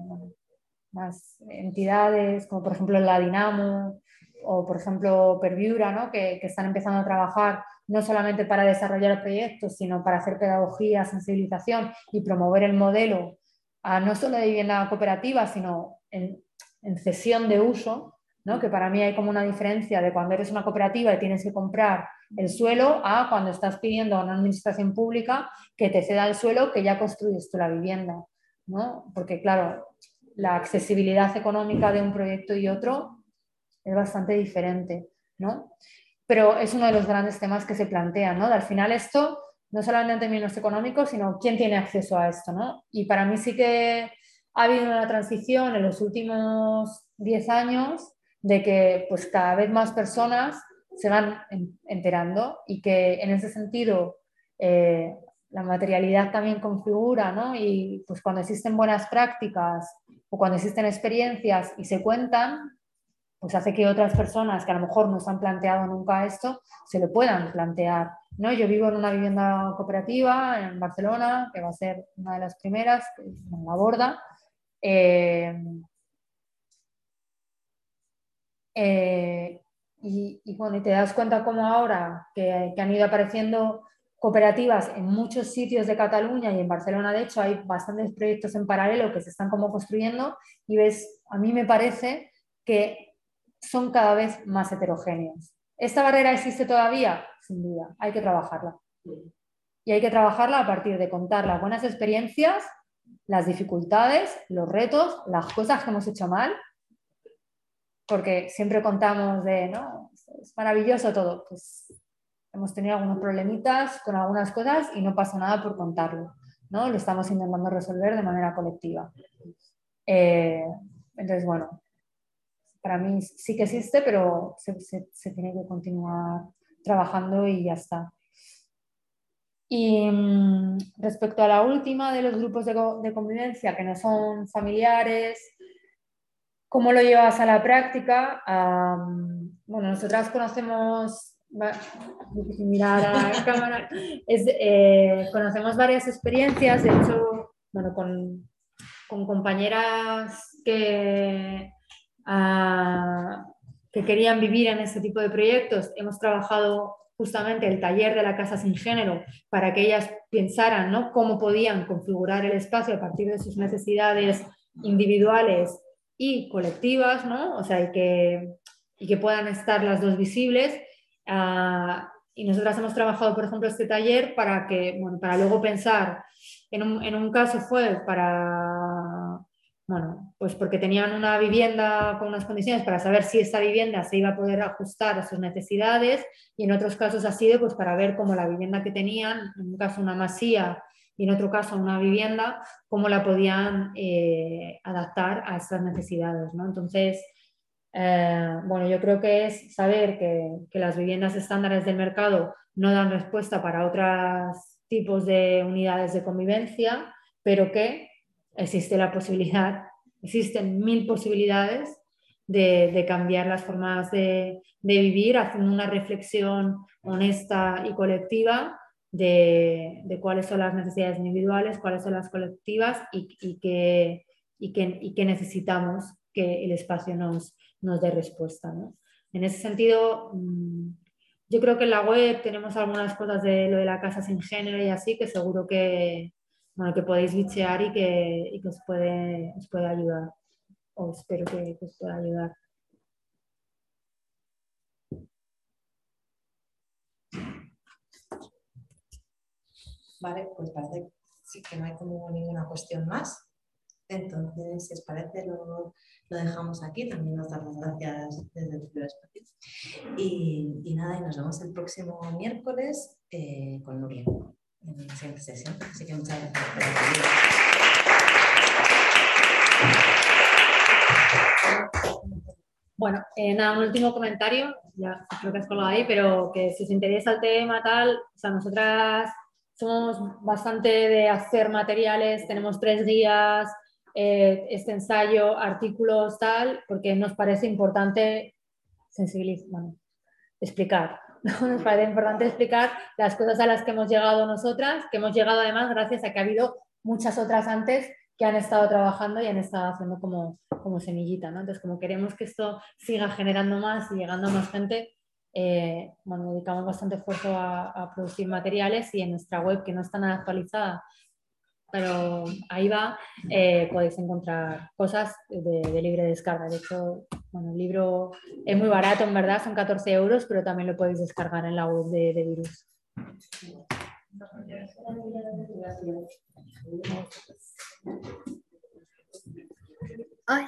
más entidades, como por ejemplo la Dinamo o por ejemplo Perviura, ¿no? que están empezando a trabajar no solamente para desarrollar proyectos, sino para hacer pedagogía, sensibilización y promover el modelo no solo de vivienda cooperativa, sino en, cesión de uso, ¿no? que para mí hay como una diferencia de cuando eres una cooperativa y tienes que comprar el suelo a cuando estás pidiendo a una administración pública que te ceda el suelo que ya construyes tú la vivienda. ¿no? Porque claro, la accesibilidad económica de un proyecto y otro es bastante diferente. ¿no? Pero es uno de los grandes temas que se plantean. ¿no? al final esto, no solamente en términos económicos, sino quién tiene acceso a esto. ¿no? Y para mí sí que ha habido una transición en los últimos 10 años de que pues cada vez más personas se van enterando y que en ese sentido eh, la materialidad también configura, ¿no? Y pues cuando existen buenas prácticas o cuando existen experiencias y se cuentan, pues hace que otras personas que a lo mejor no se han planteado nunca esto, se lo puedan plantear. ¿no? Yo vivo en una vivienda cooperativa en Barcelona, que va a ser una de las primeras, en la borda. Eh, eh, y, bueno, y te das cuenta como ahora que, han ido apareciendo cooperativas en muchos sitios de Cataluña y en Barcelona, de hecho, hay bastantes proyectos en paralelo que se están como construyendo y ves, a mí me parece que son cada vez más heterogéneos. ¿Esta barrera existe todavía? Sin duda, hay que trabajarla. Y hay que trabajarla a partir de contar las buenas experiencias, las dificultades, los retos, las cosas que hemos hecho mal porque siempre contamos de, ¿no? Es maravilloso todo. Pues hemos tenido algunos problemitas con algunas cosas y no pasa nada por contarlo, ¿no? Lo estamos intentando resolver de manera colectiva. Eh, entonces, bueno, para mí sí que existe, pero se, tiene que continuar trabajando y ya está. Y mm, respecto a la última de los grupos de, convivencia que no son familiares, ¿Cómo lo llevas a la práctica? bueno, nosotras conocemos, mirar a cámara, eh, conocemos varias experiencias, de hecho, bueno, con, con compañeras que, ah, que querían vivir en este tipo de proyectos, hemos trabajado justamente el taller de la casa sin género para que ellas pensaran ¿no? cómo podían configurar el espacio a partir de sus necesidades individuales y colectivas, ¿no? O sea, y que, y que puedan estar las dos visibles. Uh, y nosotras hemos trabajado, por ejemplo, este taller para que, para luego pensar, en un, en un caso fue para, bueno, pues porque tenían una vivienda con unas condiciones para saber si esta vivienda se iba a poder ajustar a sus necesidades y en otros casos ha sido pues para ver cómo la vivienda que tenían, en un caso una masía y en otro caso una vivienda, cómo la podían eh, adaptar a estas necesidades. ¿no? Entonces, eh, bueno, yo creo que es saber que, que, las viviendas estándares del mercado no dan respuesta para otros tipos de unidades de convivencia, pero que existe la posibilidad, existen mil posibilidades de, de cambiar las formas de, de vivir, haciendo una reflexión honesta y colectiva de, cuáles son las necesidades individuales, cuáles son las colectivas y, y, que, y, que, necesitamos que el espacio nos, nos dé respuesta. En ese sentido, mm, yo creo que en la web tenemos algunas cosas de lo de la casa sin género y así que seguro que, bueno, que podéis bichear y que, y que os, puede, os puede ayudar. O espero que, os pueda ayudar. Vale, pues parece que no hay como ninguna cuestión más. Entonces, si os parece, lo, lo dejamos aquí. También nos damos gracias desde el espacio. Y, y, nada, y nos vemos el próximo miércoles eh, con Nuria en la siguiente sesión. Así que muchas gracias por venir. Bueno, eh, nada, un último comentario, ya creo que has colgado ahí, pero que si os interesa el tema tal, o sea, nosotras somos bastante de hacer materiales, tenemos tres guías, eh, este ensayo, artículos, tal, porque nos parece importante sensibilizar, bueno, explicar. Nos parece importante explicar las cosas a las que hemos llegado nosotras, que hemos llegado además gracias a que ha habido muchas otras antes que han estado trabajando y han estado haciendo como, como semillita. ¿no? Entonces, como queremos que esto siga generando más y llegando a más gente, eh, bueno, dedicamos bastante esfuerzo a, producir materiales y en nuestra web, que no está nada actualizada, pero ahí va, eh, podéis encontrar cosas de, libre descarga. De hecho, bueno, el libro es muy barato, en verdad, son 14 euros, pero también lo podéis descargar en la web de, de Virus. Ay.